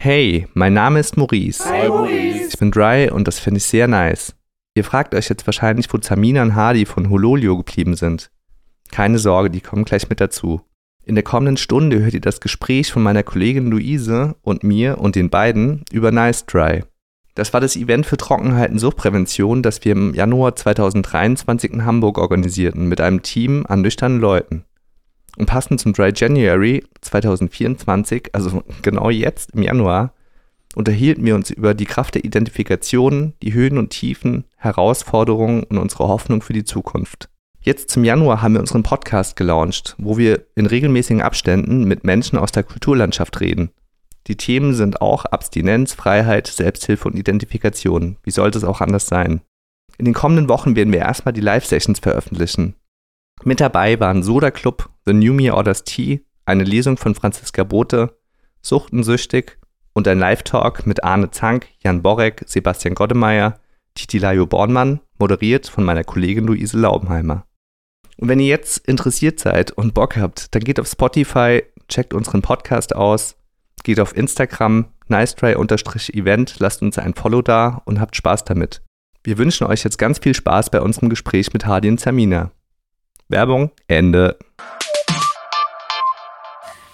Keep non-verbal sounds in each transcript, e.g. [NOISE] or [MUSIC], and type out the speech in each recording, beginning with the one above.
Hey, mein Name ist Maurice. Hi Maurice. Ich bin Dry und das finde ich sehr nice. Ihr fragt euch jetzt wahrscheinlich, wo Tamina und Hardy von Hololio geblieben sind. Keine Sorge, die kommen gleich mit dazu. In der kommenden Stunde hört ihr das Gespräch von meiner Kollegin Luise und mir und den beiden über Nice Dry. Das war das Event für Trockenheit und Suchtprävention, das wir im Januar 2023 in Hamburg organisierten mit einem Team an nüchternen Leuten. Und passend zum Dry January 2024, also genau jetzt im Januar, unterhielten wir uns über die Kraft der Identifikation, die Höhen und Tiefen, Herausforderungen und unsere Hoffnung für die Zukunft. Jetzt zum Januar haben wir unseren Podcast gelauncht, wo wir in regelmäßigen Abständen mit Menschen aus der Kulturlandschaft reden. Die Themen sind auch Abstinenz, Freiheit, Selbsthilfe und Identifikation. Wie sollte es auch anders sein? In den kommenden Wochen werden wir erstmal die Live-Sessions veröffentlichen. Mit dabei waren Soda Club, The New Me Orders Tea, eine Lesung von Franziska Bote, Suchtensüchtig und ein Live-Talk mit Arne Zank, Jan Borek, Sebastian Goddemeyer, Titi Lajo Bornmann, moderiert von meiner Kollegin Luise Laubenheimer. Und wenn ihr jetzt interessiert seid und Bock habt, dann geht auf Spotify, checkt unseren Podcast aus, geht auf Instagram, nicetry-event, lasst uns ein Follow da und habt Spaß damit. Wir wünschen euch jetzt ganz viel Spaß bei unserem Gespräch mit Hardy und Samina. Werbung, Ende.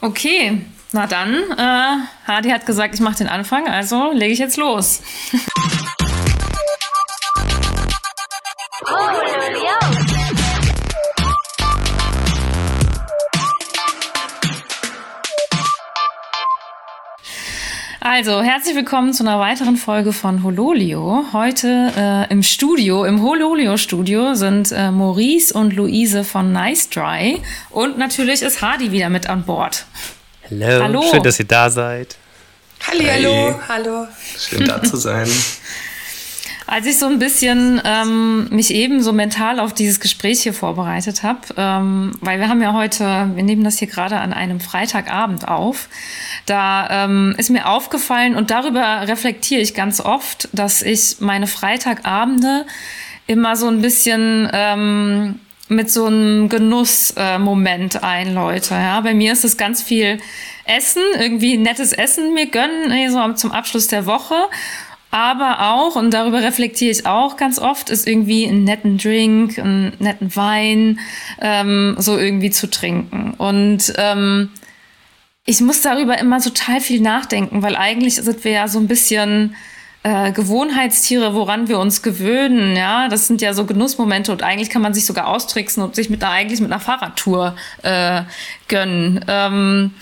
Okay, na dann, äh, Hardy hat gesagt, ich mache den Anfang, also lege ich jetzt los. [LAUGHS] Also, herzlich willkommen zu einer weiteren Folge von Hololio. Heute äh, im Studio, im Hololio-Studio sind äh, Maurice und Luise von Nice Dry und natürlich ist Hardy wieder mit an Bord. Hello. Hallo, schön, dass ihr da seid. Halli, hey. hallo, hallo. Schön da zu sein. [LAUGHS] Als ich so ein bisschen ähm, mich eben so mental auf dieses Gespräch hier vorbereitet habe, ähm, weil wir haben ja heute, wir nehmen das hier gerade an einem Freitagabend auf, da ähm, ist mir aufgefallen und darüber reflektiere ich ganz oft, dass ich meine Freitagabende immer so ein bisschen ähm, mit so einem Genussmoment äh, einläute. Ja? Bei mir ist es ganz viel Essen, irgendwie nettes Essen mir gönnen, so zum Abschluss der Woche aber auch, und darüber reflektiere ich auch ganz oft, ist irgendwie einen netten Drink, einen netten Wein ähm, so irgendwie zu trinken. Und ähm, ich muss darüber immer total viel nachdenken, weil eigentlich sind wir ja so ein bisschen äh, Gewohnheitstiere, woran wir uns gewöhnen. Ja, das sind ja so Genussmomente und eigentlich kann man sich sogar austricksen und sich mit einer eigentlich mit einer Fahrradtour äh, gönnen. Ähm,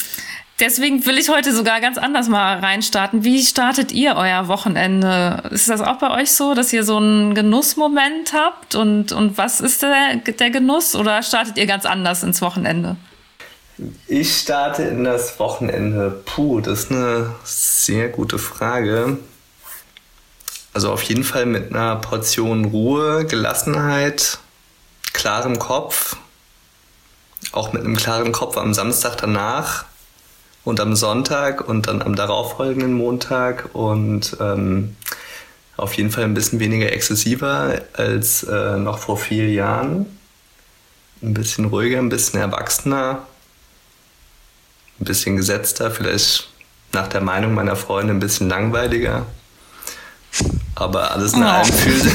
Deswegen will ich heute sogar ganz anders mal reinstarten. Wie startet ihr euer Wochenende? Ist das auch bei euch so, dass ihr so einen Genussmoment habt? Und, und was ist der, der Genuss? Oder startet ihr ganz anders ins Wochenende? Ich starte in das Wochenende. Puh, das ist eine sehr gute Frage. Also auf jeden Fall mit einer Portion Ruhe, Gelassenheit, klarem Kopf. Auch mit einem klaren Kopf am Samstag danach und am Sonntag und dann am darauffolgenden Montag und ähm, auf jeden Fall ein bisschen weniger exzessiver als äh, noch vor vier Jahren. Ein bisschen ruhiger, ein bisschen erwachsener, ein bisschen gesetzter, vielleicht nach der Meinung meiner Freunde ein bisschen langweiliger. Aber alles in allem fühlt,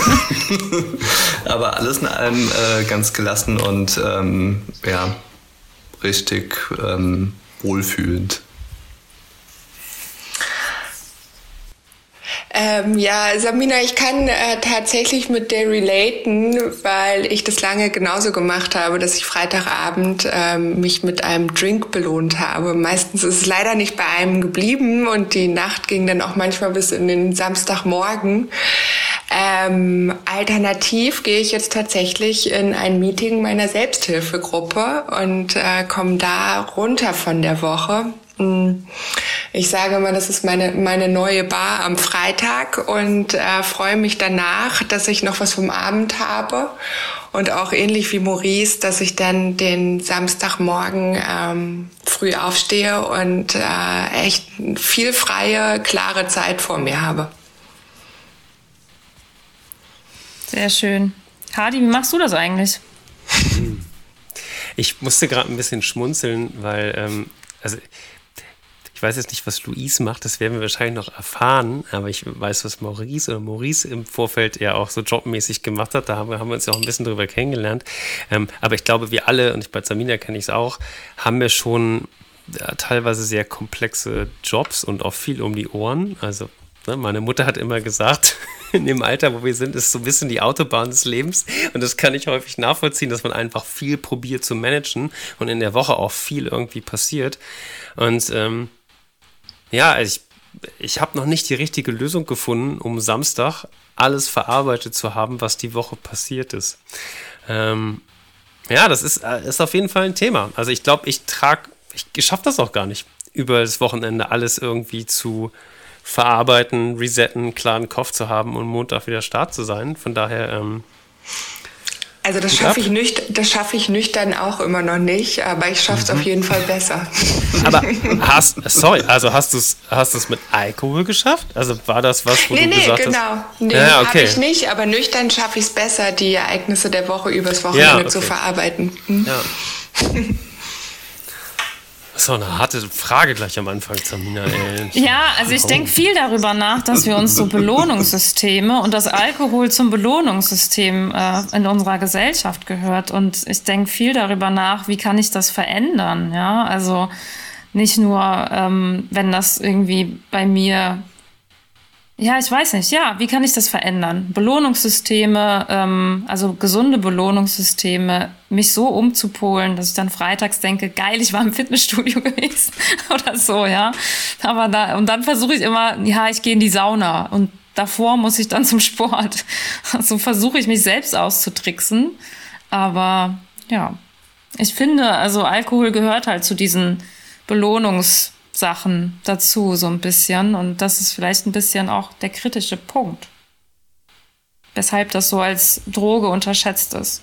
[LAUGHS] aber alles in allem äh, ganz gelassen und ähm, ja, richtig ähm, wohlfühlend. Ähm, ja, Samina, ich kann äh, tatsächlich mit dir relaten, weil ich das lange genauso gemacht habe, dass ich Freitagabend ähm, mich mit einem Drink belohnt habe. Meistens ist es leider nicht bei einem geblieben und die Nacht ging dann auch manchmal bis in den Samstagmorgen. Ähm, alternativ gehe ich jetzt tatsächlich in ein Meeting meiner Selbsthilfegruppe und äh, komme da runter von der Woche. Hm. Ich sage mal, das ist meine, meine neue Bar am Freitag und äh, freue mich danach, dass ich noch was vom Abend habe. Und auch ähnlich wie Maurice, dass ich dann den Samstagmorgen ähm, früh aufstehe und äh, echt viel freie, klare Zeit vor mir habe. Sehr schön. Hardy, wie machst du das eigentlich? Ich musste gerade ein bisschen schmunzeln, weil, ähm, also Ich weiß jetzt nicht, was Luis macht, das werden wir wahrscheinlich noch erfahren, aber ich weiß, was Maurice oder Maurice im Vorfeld ja auch so jobmäßig gemacht hat. Da haben wir, haben wir uns ja auch ein bisschen drüber kennengelernt. Ähm, aber ich glaube, wir alle, und ich bei Samina kenne ich es auch, haben wir schon ja, teilweise sehr komplexe Jobs und auch viel um die Ohren. Also meine Mutter hat immer gesagt, [LAUGHS] in dem Alter, wo wir sind, ist so ein bisschen die Autobahn des Lebens. Und das kann ich häufig nachvollziehen, dass man einfach viel probiert zu managen und in der Woche auch viel irgendwie passiert. Und ähm, ja, ich, ich habe noch nicht die richtige Lösung gefunden, um Samstag alles verarbeitet zu haben, was die Woche passiert ist. Ähm, ja, das ist, äh, ist auf jeden Fall ein Thema. Also ich glaube, ich trage, ich schaffe das auch gar nicht, über das Wochenende alles irgendwie zu verarbeiten, resetten, klaren Kopf zu haben und Montag wieder Start zu sein. Von daher. Ähm, also das schaffe ich, nüch das ich nüchtern auch immer noch nicht, aber ich schaffe es mhm. auf jeden Fall besser. [LAUGHS] Aber hast, sorry, also hast du es hast mit Alkohol geschafft? Also war das was, wo nee, du nee, gesagt genau. hast? Nee, ja, okay. habe ich nicht, aber nüchtern schaffe ich es besser, die Ereignisse der Woche übers Wochenende ja, okay. zu verarbeiten. Hm? Ja. [LAUGHS] Das ist doch eine harte Frage gleich am Anfang, Samina. [LAUGHS] Ja, also ich denke viel darüber nach, dass wir uns so [LAUGHS] Belohnungssysteme und das Alkohol zum Belohnungssystem äh, in unserer Gesellschaft gehört. Und ich denke viel darüber nach, wie kann ich das verändern? Ja, also nicht nur, ähm, wenn das irgendwie bei mir ja, ich weiß nicht. Ja, wie kann ich das verändern? Belohnungssysteme, ähm, also gesunde Belohnungssysteme, mich so umzupolen, dass ich dann freitags denke, geil, ich war im Fitnessstudio [LAUGHS] gewesen [LAUGHS] oder so, ja. Aber da, und dann versuche ich immer, ja, ich gehe in die Sauna und davor muss ich dann zum Sport. So [LAUGHS] also versuche ich mich selbst auszutricksen. Aber ja, ich finde, also Alkohol gehört halt zu diesen Belohnungs- Sachen dazu, so ein bisschen. Und das ist vielleicht ein bisschen auch der kritische Punkt. Weshalb das so als Droge unterschätzt ist.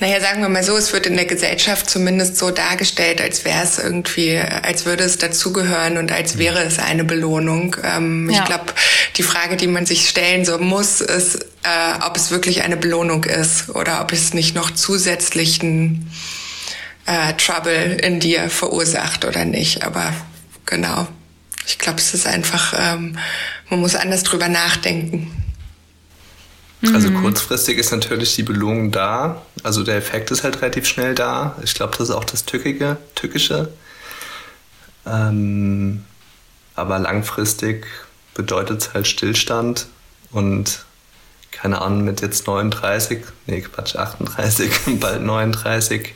Naja, sagen wir mal so, es wird in der Gesellschaft zumindest so dargestellt, als wäre es irgendwie, als würde es dazugehören und als wäre es eine Belohnung. Ähm, ja. Ich glaube, die Frage, die man sich stellen so muss, ist, äh, ob es wirklich eine Belohnung ist oder ob es nicht noch zusätzlichen äh, Trouble in dir verursacht oder nicht. Aber genau, ich glaube, es ist einfach, ähm, man muss anders drüber nachdenken. Also mhm. kurzfristig ist natürlich die Belohnung da. Also der Effekt ist halt relativ schnell da. Ich glaube, das ist auch das Tückige, Tückische. Ähm, aber langfristig bedeutet es halt Stillstand und keine Ahnung, mit jetzt 39, nee, Quatsch, 38, [LAUGHS] bald 39,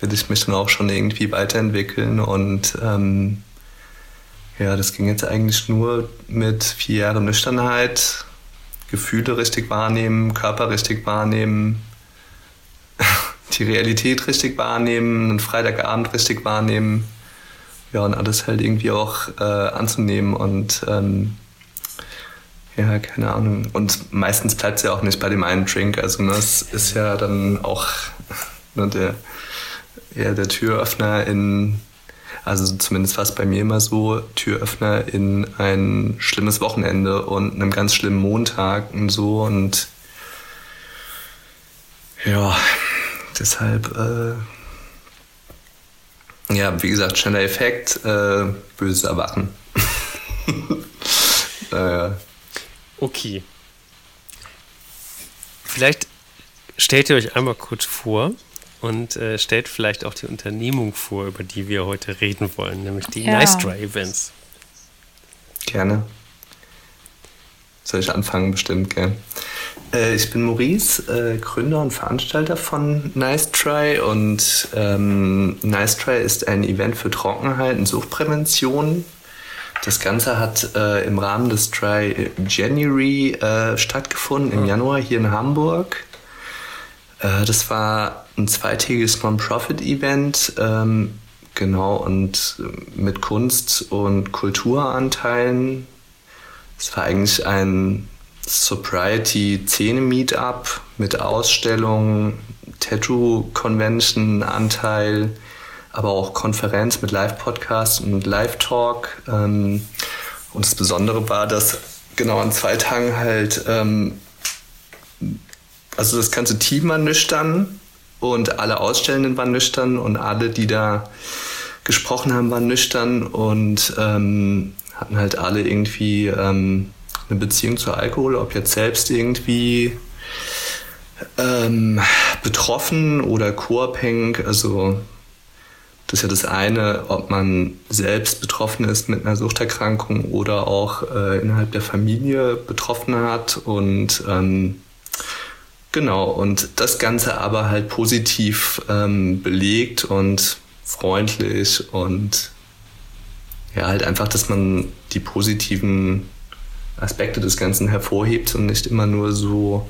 will ich mich dann auch schon irgendwie weiterentwickeln. Und ähm, ja, das ging jetzt eigentlich nur mit vier Jahren Nüchternheit, Gefühle richtig wahrnehmen, Körper richtig wahrnehmen, [LAUGHS] die Realität richtig wahrnehmen, einen Freitagabend richtig wahrnehmen. Ja, und alles halt irgendwie auch äh, anzunehmen und ähm, ja, keine Ahnung. Und meistens bleibt es ja auch nicht bei dem einen Drink. Also ne, das ist ja dann auch [LAUGHS] ne, der eher der Türöffner in, also zumindest es bei mir immer so, Türöffner in ein schlimmes Wochenende und einem ganz schlimmen Montag und so und ja, deshalb, äh, ja, wie gesagt, schneller Effekt, äh, böses Erwachen. [LAUGHS] naja. Okay. Vielleicht stellt ihr euch einmal kurz vor, und äh, stellt vielleicht auch die Unternehmung vor, über die wir heute reden wollen, nämlich die ja. Nice Try Events. Gerne. Soll ich anfangen? Bestimmt, gell? Äh, ich bin Maurice, äh, Gründer und Veranstalter von Nice Try und ähm, Nice Try ist ein Event für Trockenheit und Suchtprävention. Das Ganze hat äh, im Rahmen des Try January äh, stattgefunden, im Januar hier in Hamburg. Äh, das war ein zweitägiges Non-Profit-Event, ähm, genau, und äh, mit Kunst- und Kulturanteilen. Es war eigentlich ein Sobriety-Szene-Meetup mit Ausstellungen, Tattoo-Convention-Anteil, aber auch Konferenz mit Live-Podcast und Live-Talk. Ähm, und das Besondere war, dass genau an zwei Tagen halt ähm, also das ganze Team war nüchtern und alle Ausstellenden waren nüchtern und alle, die da gesprochen haben, waren nüchtern und ähm, hatten halt alle irgendwie ähm, eine Beziehung zu Alkohol, ob jetzt selbst irgendwie ähm, betroffen oder co-abhängig. Also das ist ja das eine, ob man selbst betroffen ist mit einer Suchterkrankung oder auch äh, innerhalb der Familie betroffen hat. Und ähm, genau, und das Ganze aber halt positiv ähm, belegt und freundlich und ja, halt einfach, dass man die positiven Aspekte des Ganzen hervorhebt und nicht immer nur so,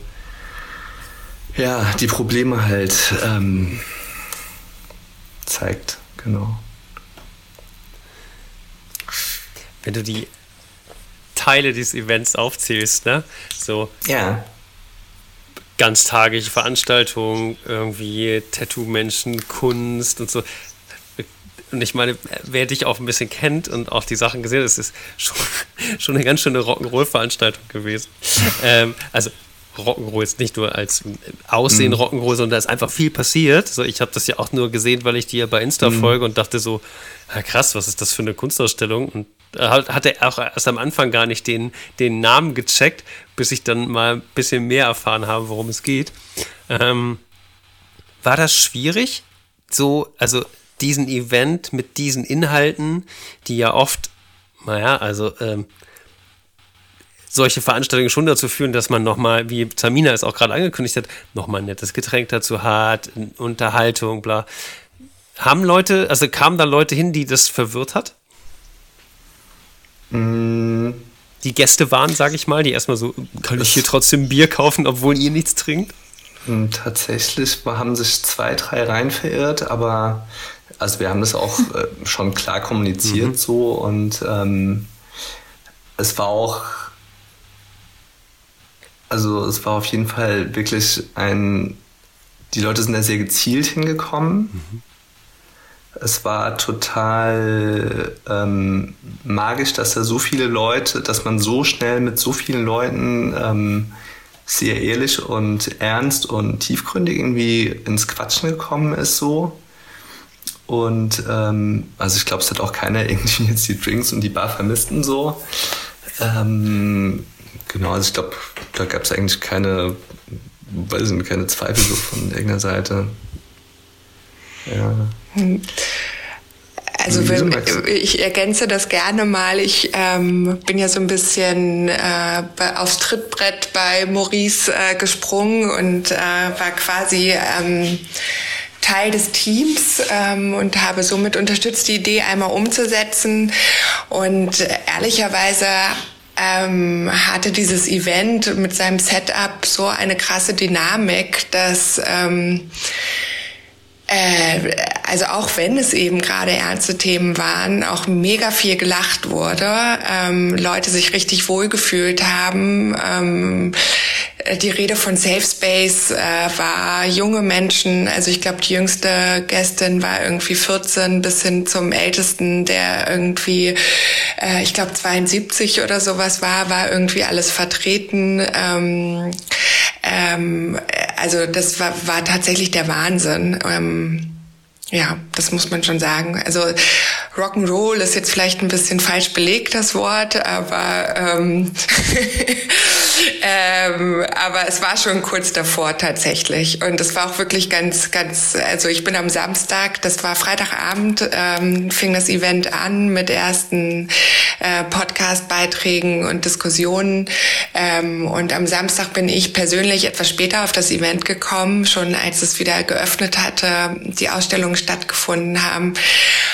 ja, die Probleme halt ähm, zeigt. Genau. Wenn du die Teile dieses Events aufzählst, ne? So. Ja. Ganztagige Veranstaltungen, irgendwie Tattoo-Menschen, Kunst und so. Und ich meine, wer dich auch ein bisschen kennt und auch die Sachen gesehen hat, es ist schon, [LAUGHS] schon eine ganz schöne Rock'n'Roll-Veranstaltung gewesen. ähm, also Rock'n'Roll ist nicht nur als Aussehen mhm. Rock'n'Roll, sondern da ist einfach viel passiert. So, ich habe das ja auch nur gesehen, weil ich dir bei Insta mhm. folge und dachte so, ja, krass, was ist das für eine Kunstausstellung? Und hat er auch erst am Anfang gar nicht den, den Namen gecheckt, bis ich dann mal ein bisschen mehr erfahren habe, worum es geht. Ähm, war das schwierig? So, also diesen Event mit diesen Inhalten, die ja oft, naja, also ähm, solche Veranstaltungen schon dazu führen, dass man nochmal, wie Tamina es auch gerade angekündigt hat, nochmal ein nettes Getränk dazu hat, Unterhaltung, bla. Haben Leute, also kamen da Leute hin, die das verwirrt hat? Mm. Die Gäste waren, sage ich mal, die erstmal so, kann ich hier trotzdem Bier kaufen, obwohl ihr nichts trinkt? Mm, tatsächlich haben sich zwei, drei rein verirrt, aber also wir haben das auch [LAUGHS] äh, schon klar kommuniziert mhm. so und ähm, es war auch also es war auf jeden Fall wirklich ein, die Leute sind da sehr gezielt hingekommen. Mhm. Es war total ähm, magisch, dass da so viele Leute, dass man so schnell mit so vielen Leuten ähm, sehr ehrlich und ernst und tiefgründig irgendwie ins Quatschen gekommen ist so. Und ähm, also ich glaube, es hat auch keiner irgendwie jetzt die Drinks und die Bar vermisst und so. Ähm, Genau, also ich glaube, da gab es eigentlich keine, weiß nicht, keine Zweifel so von irgendeiner Seite. Ja. Also wenn, ich ergänze das gerne mal. Ich ähm, bin ja so ein bisschen äh, aufs Trittbrett bei Maurice äh, gesprungen und äh, war quasi ähm, Teil des Teams ähm, und habe somit unterstützt, die Idee einmal umzusetzen. Und ehrlicherweise ähm, hatte dieses Event mit seinem Setup so eine krasse Dynamik, dass ähm, äh, also auch wenn es eben gerade ernste Themen waren, auch mega viel gelacht wurde, ähm, Leute sich richtig wohlgefühlt haben. Ähm, die Rede von Safe Space äh, war junge Menschen, also ich glaube, die jüngste Gästin war irgendwie 14 bis hin zum ältesten, der irgendwie, äh, ich glaube, 72 oder sowas war, war irgendwie alles vertreten. Ähm, ähm, also das war, war tatsächlich der Wahnsinn. Ähm, ja, das muss man schon sagen. Also Rock'n'Roll ist jetzt vielleicht ein bisschen falsch belegt, das Wort, aber ähm, [LAUGHS] ähm, aber es war schon kurz davor tatsächlich. Und es war auch wirklich ganz, ganz, also ich bin am Samstag, das war Freitagabend, ähm, fing das Event an mit ersten äh, Podcast-Beiträgen und Diskussionen. Ähm, und am Samstag bin ich persönlich etwas später auf das Event gekommen, schon als es wieder geöffnet hatte, die Ausstellungen stattgefunden haben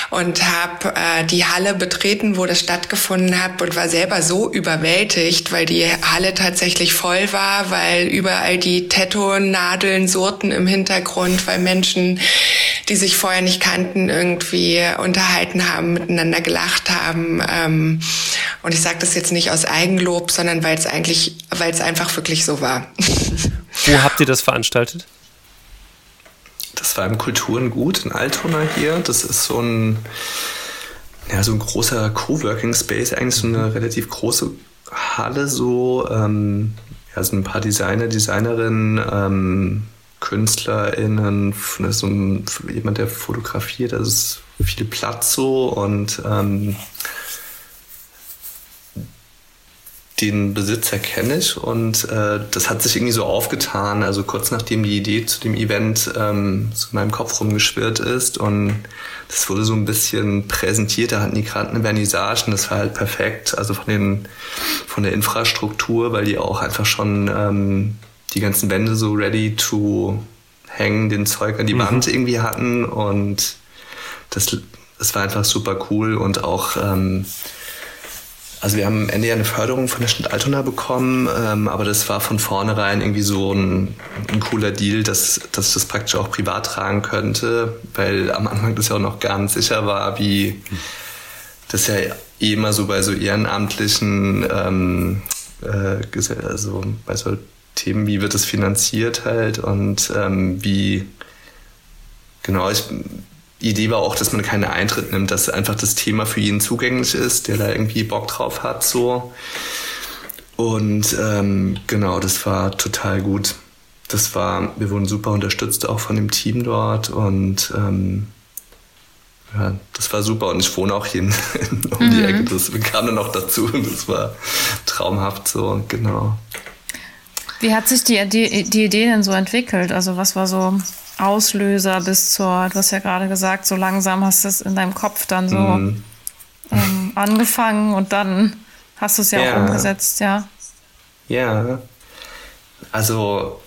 und habe äh, die Halle betreten, wo das stattgefunden hat und war selber so überwältigt, weil die Halle tatsächlich voll war, weil überall die Tattoo-Nadeln surrten im Hintergrund, weil Menschen, die sich vorher nicht kannten, irgendwie unterhalten haben, miteinander gelacht haben. Ähm, und ich sage das jetzt nicht aus Eigenlob, sondern weil es eigentlich, weil es einfach wirklich so war. Wo habt ihr das veranstaltet? Das war im Kulturengut in Altona hier. Das ist so ein, ja, so ein großer Coworking Space, eigentlich so eine relativ große Halle, so, ähm, ja, so ein paar Designer, Designerinnen, ähm, KünstlerInnen, so ein, jemand, der fotografiert, also ist viel Platz so und ähm, den Besitzer kenne ich und äh, das hat sich irgendwie so aufgetan, also kurz nachdem die Idee zu dem Event ähm, so in meinem Kopf rumgeschwirrt ist und das wurde so ein bisschen präsentiert, da hatten die gerade eine Vernissage und das war halt perfekt, also von, den, von der Infrastruktur, weil die auch einfach schon ähm, die ganzen Wände so ready to hängen, den Zeug an die mhm. Wand irgendwie hatten und das, das war einfach super cool und auch ähm, also wir haben am Ende ja eine Förderung von der Stadt Altona bekommen, ähm, aber das war von vornherein irgendwie so ein, ein, cooler Deal, dass, dass ich das praktisch auch privat tragen könnte, weil am Anfang das ja auch noch gar nicht sicher war, wie das ja eh immer so bei so ehrenamtlichen, ähm, äh, also bei so Themen, wie wird das finanziert halt und ähm, wie, genau, ich Idee war auch, dass man keinen Eintritt nimmt, dass einfach das Thema für jeden zugänglich ist, der da irgendwie Bock drauf hat, so. Und ähm, genau, das war total gut. Das war, wir wurden super unterstützt auch von dem Team dort und ähm, ja, das war super und ich wohne auch hier in, [LAUGHS] um mhm. die Ecke. Das kam dann noch dazu und das war traumhaft so, genau. Wie hat sich die, die, die Idee denn so entwickelt? Also was war so Auslöser bis zur, du hast ja gerade gesagt, so langsam hast du es in deinem Kopf dann so mhm. ähm, [LAUGHS] angefangen und dann hast du es ja, ja, auch umgesetzt, ja. Ja, also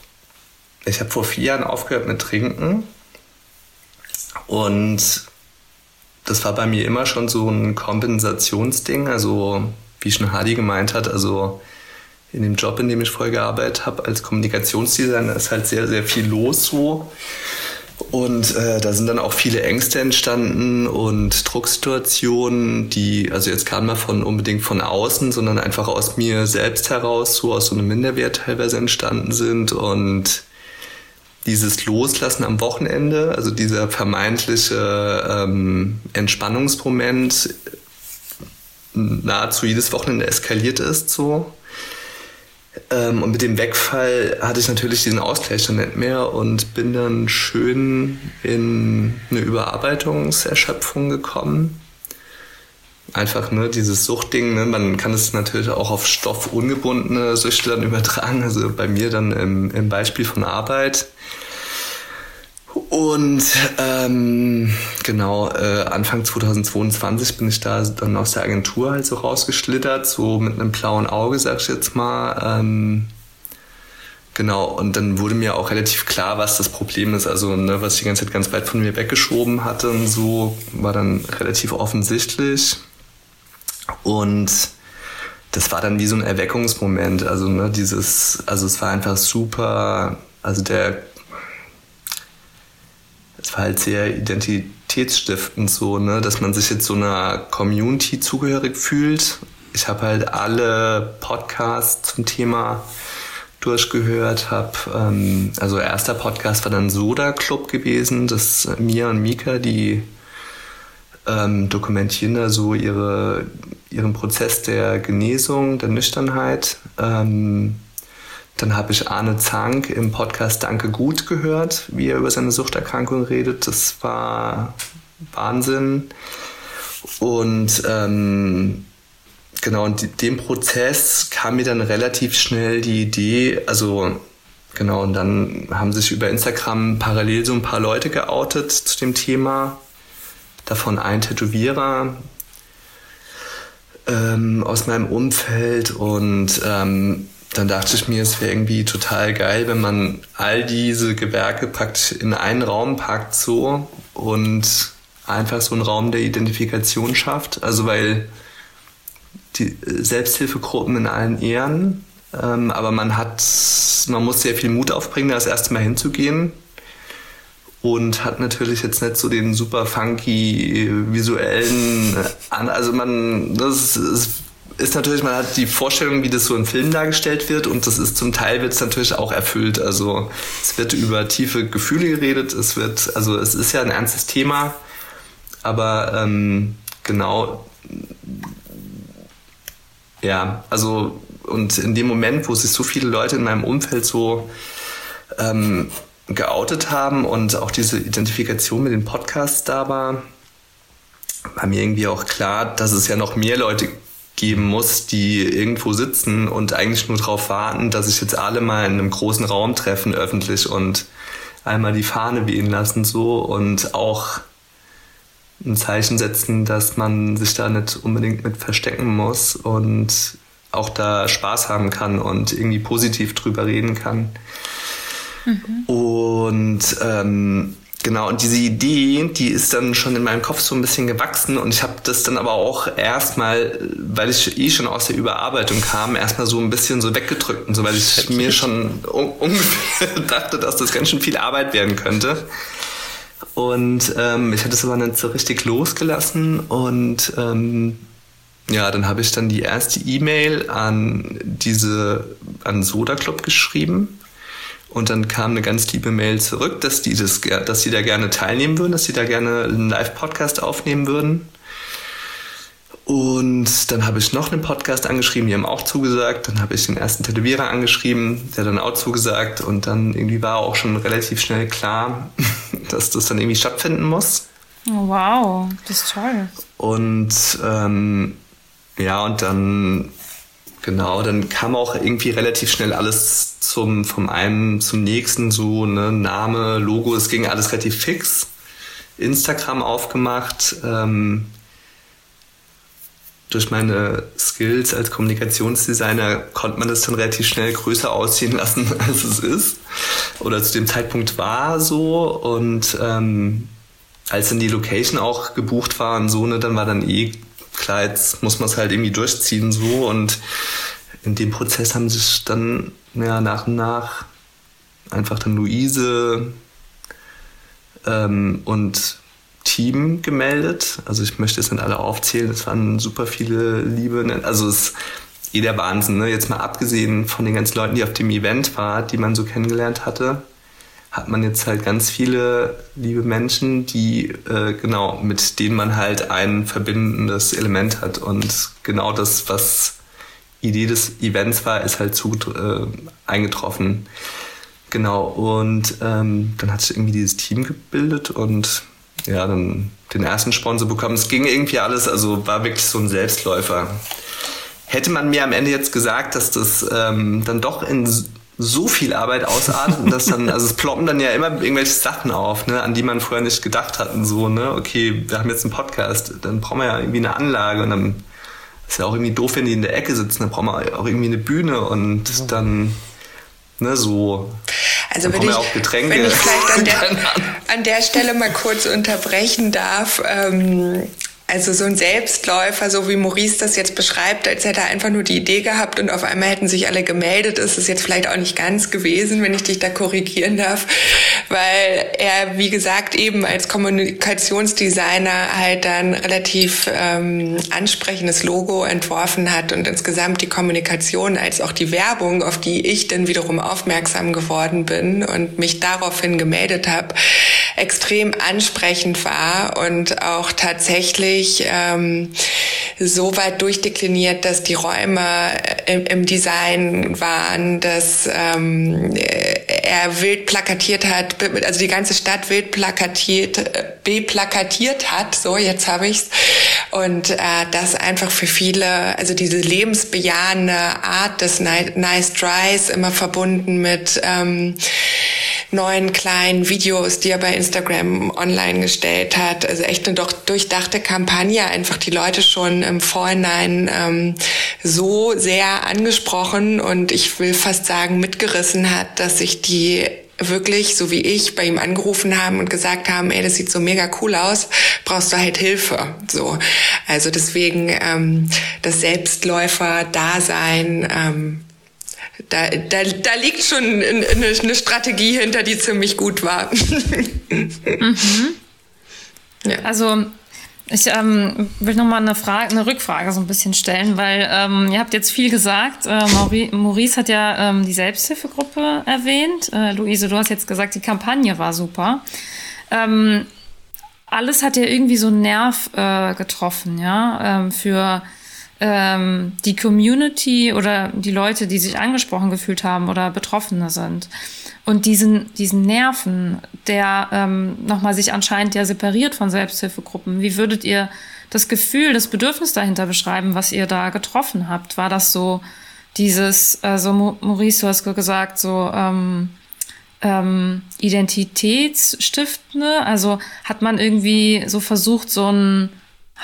ich habe vor vier Jahren aufgehört mit Trinken und das war bei mir immer schon so ein Kompensationsding, also wie schon Hardy gemeint hat, also in dem Job, in dem ich vorher gearbeitet habe, als Kommunikationsdesigner ist halt sehr, sehr viel los so. Und äh, da sind dann auch viele Ängste entstanden und Drucksituationen, die, also jetzt kam mal von unbedingt von außen, sondern einfach aus mir selbst heraus, so aus so einem Minderwert teilweise entstanden sind. Und dieses Loslassen am Wochenende, also dieser vermeintliche ähm, Entspannungsmoment, nahezu jedes Wochenende eskaliert ist so. Ähm, und mit dem Wegfall hatte ich natürlich diesen Ausgleich dann nicht mehr und bin dann schön in eine Überarbeitungserschöpfung gekommen. Einfach ne, dieses Suchtding, ne, man kann es natürlich auch auf stoffungebundene Süchte dann übertragen. Also bei mir dann im, im Beispiel von Arbeit und ähm, genau, äh, Anfang 2022 bin ich da dann aus der Agentur halt so rausgeschlittert, so mit einem blauen Auge, sag ich jetzt mal. Ähm, genau, und dann wurde mir auch relativ klar, was das Problem ist. Also, ne, was ich die ganze Zeit ganz weit von mir weggeschoben hatte und so, war dann relativ offensichtlich. Und das war dann wie so ein Erweckungsmoment. Also, ne, dieses, also es war einfach super. Also der halt sehr identitätsstiftend so, ne, dass man sich jetzt so einer Community zugehörig fühlt. Ich habe halt alle Podcasts zum Thema durchgehört, habe ähm, also erster Podcast war dann Soda Club gewesen, das Mia und Mika, die ähm, dokumentieren da so ihre, ihren Prozess der Genesung, der Nüchternheit. Ähm, dann habe ich Arne Zank im Podcast Danke Gut gehört, wie er über seine Suchterkrankung redet. Das war Wahnsinn. Und ähm, genau, und dem Prozess kam mir dann relativ schnell die Idee, also genau, und dann haben sich über Instagram parallel so ein paar Leute geoutet zu dem Thema. Davon ein Tätowierer ähm, aus meinem Umfeld und ähm, dann dachte ich mir, es wäre irgendwie total geil, wenn man all diese Gewerke packt in einen Raum packt so und einfach so einen Raum der Identifikation schafft. Also weil die Selbsthilfegruppen in allen Ehren, ähm, aber man hat, man muss sehr viel Mut aufbringen, das erste Mal hinzugehen und hat natürlich jetzt nicht so den super funky visuellen, also man, das ist ist natürlich, man hat die Vorstellung, wie das so im Film dargestellt wird und das ist zum Teil wird es natürlich auch erfüllt. Also es wird über tiefe Gefühle geredet, es wird, also es ist ja ein ernstes Thema, aber ähm, genau, ja, also und in dem Moment, wo sich so viele Leute in meinem Umfeld so ähm, geoutet haben und auch diese Identifikation mit den Podcasts da war, war mir irgendwie auch klar, dass es ja noch mehr Leute geben muss, die irgendwo sitzen und eigentlich nur darauf warten, dass sich jetzt alle mal in einem großen Raum treffen, öffentlich und einmal die Fahne wehen lassen so und auch ein Zeichen setzen, dass man sich da nicht unbedingt mit verstecken muss und auch da Spaß haben kann und irgendwie positiv drüber reden kann. Mhm. Und ähm, genau, und diese Idee, die ist dann schon in meinem Kopf so ein bisschen gewachsen und ich habe das dann aber auch erstmal, weil ich eh schon aus der Überarbeitung kam, erstmal so ein bisschen so weggedrückt und so, weil ich mir schon [LAUGHS] ungefähr dachte, dass das ganz schön viel Arbeit werden könnte. Und ähm, ich hatte es aber nicht so richtig losgelassen und ähm, ja, dann habe ich dann die erste E-Mail an diese an Soda Club geschrieben und dann kam eine ganz liebe Mail zurück, dass die das, dass sie da gerne teilnehmen würden, dass sie da gerne einen Live-Podcast aufnehmen würden. Und dann habe ich noch einen Podcast angeschrieben, die haben auch zugesagt. Dann habe ich den ersten Tätowierer angeschrieben, der dann auch zugesagt. Und dann irgendwie war auch schon relativ schnell klar, [LAUGHS] dass das dann irgendwie stattfinden muss. Oh, wow, das ist toll. Und ähm, ja, und dann, genau, dann kam auch irgendwie relativ schnell alles zum, vom einen zum nächsten, so, ne, Name, Logo, es ging alles relativ fix. Instagram aufgemacht, ähm, durch meine Skills als Kommunikationsdesigner konnte man das dann relativ schnell größer aussehen lassen, [LAUGHS] als es ist. Oder zu dem Zeitpunkt war so. Und ähm, als dann die Location auch gebucht war und so, ne, dann war dann eh klar, jetzt muss man es halt irgendwie durchziehen so. Und in dem Prozess haben sich dann ja, nach und nach einfach dann Luise ähm, und Team gemeldet. Also ich möchte es nicht alle aufzählen. Es waren super viele liebe, also es ist eh der Wahnsinn. Ne? Jetzt mal abgesehen von den ganzen Leuten, die auf dem Event waren, die man so kennengelernt hatte, hat man jetzt halt ganz viele liebe Menschen, die äh, genau mit denen man halt ein verbindendes Element hat und genau das, was Idee des Events war, ist halt zu äh, eingetroffen. Genau und ähm, dann hat sich irgendwie dieses Team gebildet und ja, dann den ersten Sponsor bekommen. Es ging irgendwie alles, also war wirklich so ein Selbstläufer. Hätte man mir am Ende jetzt gesagt, dass das ähm, dann doch in so viel Arbeit ausartet und dass dann, also es ploppen dann ja immer irgendwelche Sachen auf, ne, an die man vorher nicht gedacht hat und so, ne, okay, wir haben jetzt einen Podcast, dann brauchen wir ja irgendwie eine Anlage und dann ist ja auch irgendwie doof, wenn die in der Ecke sitzen, dann brauchen wir auch irgendwie eine Bühne und dann, ne, so. Also wenn ich, wenn ich vielleicht an der, [LAUGHS] an der Stelle mal kurz unterbrechen darf, ähm, also so ein Selbstläufer, so wie Maurice das jetzt beschreibt, als hätte er einfach nur die Idee gehabt und auf einmal hätten sich alle gemeldet, ist es jetzt vielleicht auch nicht ganz gewesen, wenn ich dich da korrigieren darf, weil er, wie gesagt, eben als Kommunikationsdesigner halt dann relativ ähm, ansprechendes Logo entworfen hat und insgesamt die Kommunikation als auch die Werbung, auf die ich dann wiederum aufmerksam geworden bin und mich daraufhin gemeldet habe, extrem ansprechend war und auch tatsächlich ähm, so weit durchdekliniert, dass die Räume äh, im, im Design waren, dass ähm, er wild plakatiert hat, also die ganze Stadt wild plakatiert, äh, beplakatiert hat, so jetzt habe ich's und äh, das einfach für viele, also diese lebensbejahende Art des Nice Dries immer verbunden mit ähm, neuen kleinen Videos, die er bei Instagram online gestellt hat. Also echt eine doch durchdachte Kampagne, einfach die Leute schon im Vorhinein ähm, so sehr angesprochen und ich will fast sagen mitgerissen hat, dass sich die wirklich, so wie ich, bei ihm angerufen haben und gesagt haben, ey, das sieht so mega cool aus, brauchst du halt Hilfe. So, also deswegen ähm, das Selbstläufer-Dasein ähm, da, da, da liegt schon eine, eine Strategie hinter, die ziemlich gut war. [LAUGHS] mhm. ja. Also ich ähm, will nochmal eine Frage, eine Rückfrage so ein bisschen stellen, weil ähm, ihr habt jetzt viel gesagt. Äh, Maurice hat ja ähm, die Selbsthilfegruppe erwähnt. Äh, Luise, du hast jetzt gesagt, die Kampagne war super. Ähm, alles hat ja irgendwie so einen Nerv äh, getroffen, ja, ähm, für ähm, die Community oder die Leute, die sich angesprochen gefühlt haben oder Betroffene sind. Und diesen, diesen Nerven, der ähm, nochmal sich anscheinend ja separiert von Selbsthilfegruppen, wie würdet ihr das Gefühl, das Bedürfnis dahinter beschreiben, was ihr da getroffen habt? War das so dieses, also Maurice, du hast gesagt, so ähm, ähm, Identitätsstiftende? Also hat man irgendwie so versucht, so ein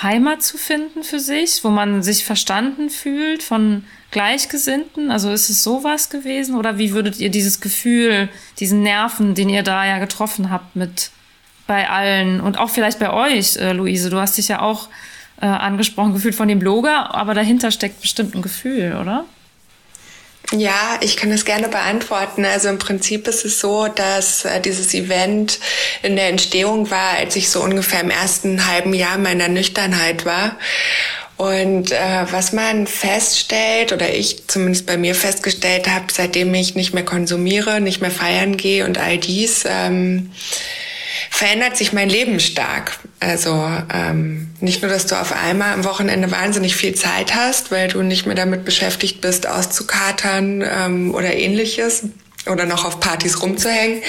Heimat zu finden für sich, wo man sich verstanden fühlt von Gleichgesinnten? Also ist es sowas gewesen? Oder wie würdet ihr dieses Gefühl, diesen Nerven, den ihr da ja getroffen habt mit bei allen und auch vielleicht bei euch, äh, Luise, du hast dich ja auch äh, angesprochen gefühlt von dem Blogger, aber dahinter steckt bestimmt ein Gefühl, oder? Ja, ich kann das gerne beantworten. Also im Prinzip ist es so, dass äh, dieses Event in der Entstehung war, als ich so ungefähr im ersten halben Jahr meiner Nüchternheit war. Und äh, was man feststellt, oder ich zumindest bei mir festgestellt habe, seitdem ich nicht mehr konsumiere, nicht mehr feiern gehe und all dies, ähm, verändert sich mein Leben stark. Also ähm, nicht nur, dass du auf einmal am Wochenende wahnsinnig viel Zeit hast, weil du nicht mehr damit beschäftigt bist, auszukatern ähm, oder ähnliches oder noch auf Partys rumzuhängen.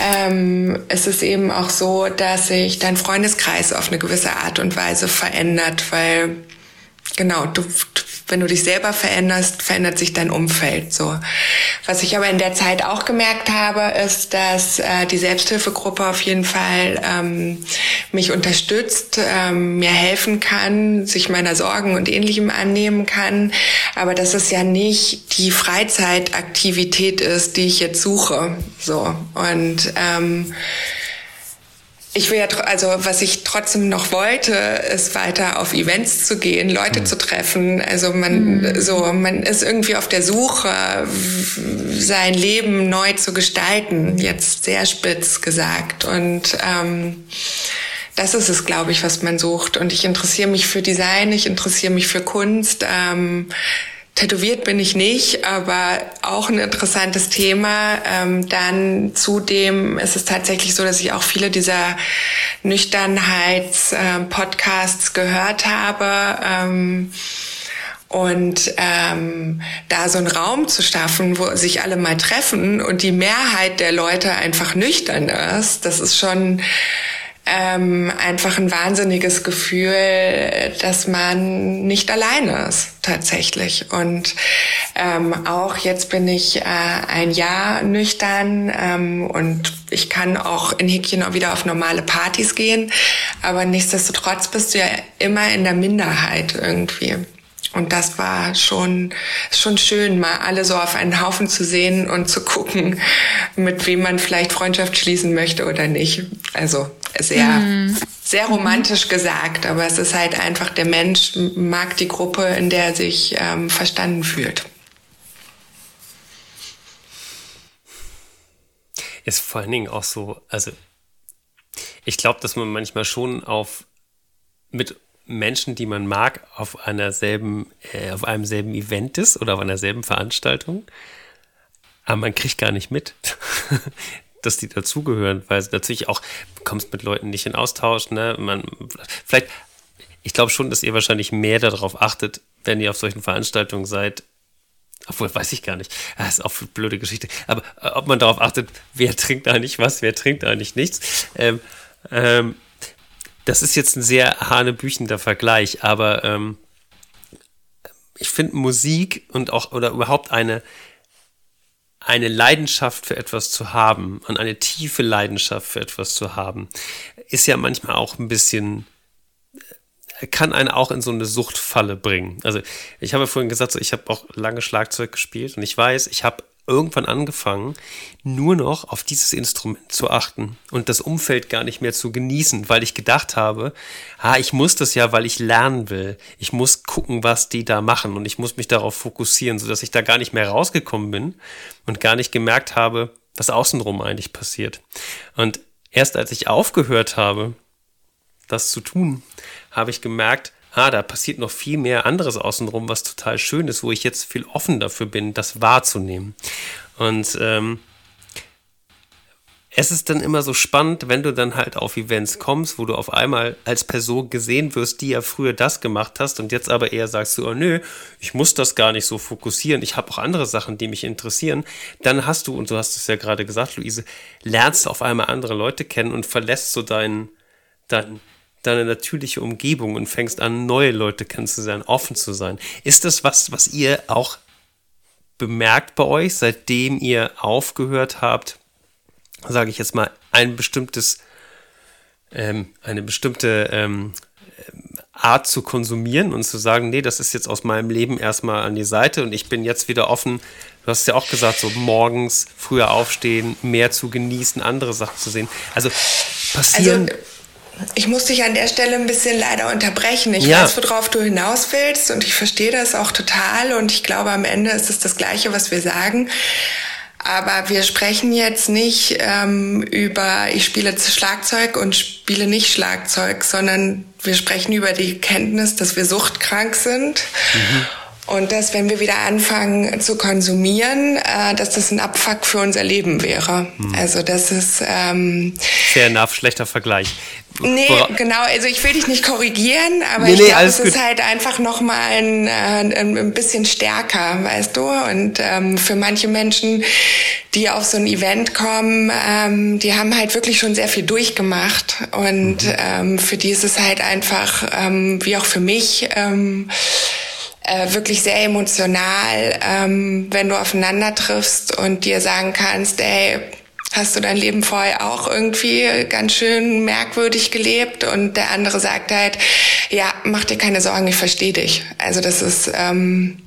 Ähm, es ist eben auch so, dass sich dein Freundeskreis auf eine gewisse Art und Weise verändert, weil genau, du, wenn du dich selber veränderst, verändert sich dein Umfeld so. Was ich aber in der Zeit auch gemerkt habe, ist, dass äh, die Selbsthilfegruppe auf jeden Fall ähm, mich unterstützt, ähm, mir helfen kann, sich meiner Sorgen und ähnlichem annehmen kann, aber dass es ja nicht die Freizeitaktivität ist, die ich jetzt suche. So und ähm, ich will ja, also was ich trotzdem noch wollte, ist weiter auf Events zu gehen, Leute mhm. zu treffen. Also man, mhm. so, man ist irgendwie auf der Suche, sein Leben neu zu gestalten. Jetzt sehr spitz gesagt. Und ähm, das ist es, glaube ich, was man sucht. Und ich interessiere mich für Design, ich interessiere mich für Kunst. Ähm, Tätowiert bin ich nicht, aber auch ein interessantes Thema. Ähm, dann zudem ist es tatsächlich so, dass ich auch viele dieser Nüchternheits-Podcasts äh, gehört habe. Ähm, und ähm, da so einen Raum zu schaffen, wo sich alle mal treffen und die Mehrheit der Leute einfach nüchtern ist, das ist schon ähm, einfach ein wahnsinniges Gefühl, dass man nicht alleine ist tatsächlich. Und ähm, auch jetzt bin ich äh, ein Jahr nüchtern ähm, und ich kann auch in Häkchen auch wieder auf normale Partys gehen, aber nichtsdestotrotz bist du ja immer in der Minderheit irgendwie. Und das war schon, schon schön, mal alle so auf einen Haufen zu sehen und zu gucken, mit wem man vielleicht Freundschaft schließen möchte oder nicht. Also sehr, mhm. sehr romantisch gesagt, aber es ist halt einfach, der Mensch mag die Gruppe, in der er sich ähm, verstanden fühlt. Ist vor allen Dingen auch so, also ich glaube, dass man manchmal schon auf mit Menschen, die man mag, auf einer selben, äh, auf einem selben Event ist oder auf einer selben Veranstaltung. Aber man kriegt gar nicht mit, [LAUGHS] dass die dazugehören, weil natürlich auch, du kommst mit Leuten nicht in Austausch, ne? Man, vielleicht, ich glaube schon, dass ihr wahrscheinlich mehr darauf achtet, wenn ihr auf solchen Veranstaltungen seid, obwohl, weiß ich gar nicht. Das ist auch eine blöde Geschichte. Aber äh, ob man darauf achtet, wer trinkt eigentlich was, wer trinkt eigentlich nichts. Ähm, ähm, das ist jetzt ein sehr hanebüchender Vergleich, aber ähm, ich finde Musik und auch oder überhaupt eine eine Leidenschaft für etwas zu haben und eine tiefe Leidenschaft für etwas zu haben, ist ja manchmal auch ein bisschen kann einen auch in so eine Suchtfalle bringen. Also ich habe vorhin gesagt, so, ich habe auch lange Schlagzeug gespielt und ich weiß, ich habe irgendwann angefangen, nur noch auf dieses Instrument zu achten und das Umfeld gar nicht mehr zu genießen, weil ich gedacht habe, ah, ich muss das ja, weil ich lernen will. Ich muss gucken, was die da machen und ich muss mich darauf fokussieren, sodass ich da gar nicht mehr rausgekommen bin und gar nicht gemerkt habe, was außenrum eigentlich passiert. Und erst als ich aufgehört habe, das zu tun, habe ich gemerkt, ah, da passiert noch viel mehr anderes außenrum, was total schön ist, wo ich jetzt viel offen dafür bin, das wahrzunehmen. Und ähm, es ist dann immer so spannend, wenn du dann halt auf Events kommst, wo du auf einmal als Person gesehen wirst, die ja früher das gemacht hast und jetzt aber eher sagst du, oh nö, ich muss das gar nicht so fokussieren, ich habe auch andere Sachen, die mich interessieren, dann hast du, und du hast es ja gerade gesagt, Luise, lernst du auf einmal andere Leute kennen und verlässt so dein, dein, deine natürliche Umgebung und fängst an, neue Leute kennenzulernen, offen zu sein. Ist das was, was ihr auch bemerkt bei euch, seitdem ihr aufgehört habt, sage ich jetzt mal, ein bestimmtes, ähm, eine bestimmte ähm, Art zu konsumieren und zu sagen, nee, das ist jetzt aus meinem Leben erstmal an die Seite und ich bin jetzt wieder offen. Du hast ja auch gesagt, so morgens früher aufstehen, mehr zu genießen, andere Sachen zu sehen. Also passieren. Also, ich muss dich an der Stelle ein bisschen leider unterbrechen. Ich ja. weiß, worauf du hinaus willst und ich verstehe das auch total und ich glaube, am Ende ist es das Gleiche, was wir sagen. Aber wir sprechen jetzt nicht ähm, über, ich spiele Schlagzeug und spiele nicht Schlagzeug, sondern wir sprechen über die Kenntnis, dass wir suchtkrank sind. Mhm. Und dass, wenn wir wieder anfangen zu konsumieren, äh, dass das ein Abfuck für unser Leben wäre. Mhm. Also das ist... Ähm, Fair enough, schlechter Vergleich. Nee, genau. Also ich will dich nicht korrigieren, aber nee, ich glaube, es ist halt einfach nochmal ein, äh, ein, ein bisschen stärker, weißt du? Und ähm, für manche Menschen, die auf so ein Event kommen, ähm, die haben halt wirklich schon sehr viel durchgemacht. Und mhm. ähm, für die ist es halt einfach, ähm, wie auch für mich, ähm, äh, wirklich sehr emotional, ähm, wenn du aufeinander triffst und dir sagen kannst, ey, hast du dein Leben vorher auch irgendwie ganz schön merkwürdig gelebt und der andere sagt halt, ja, mach dir keine Sorgen, ich verstehe dich. Also das ist ähm,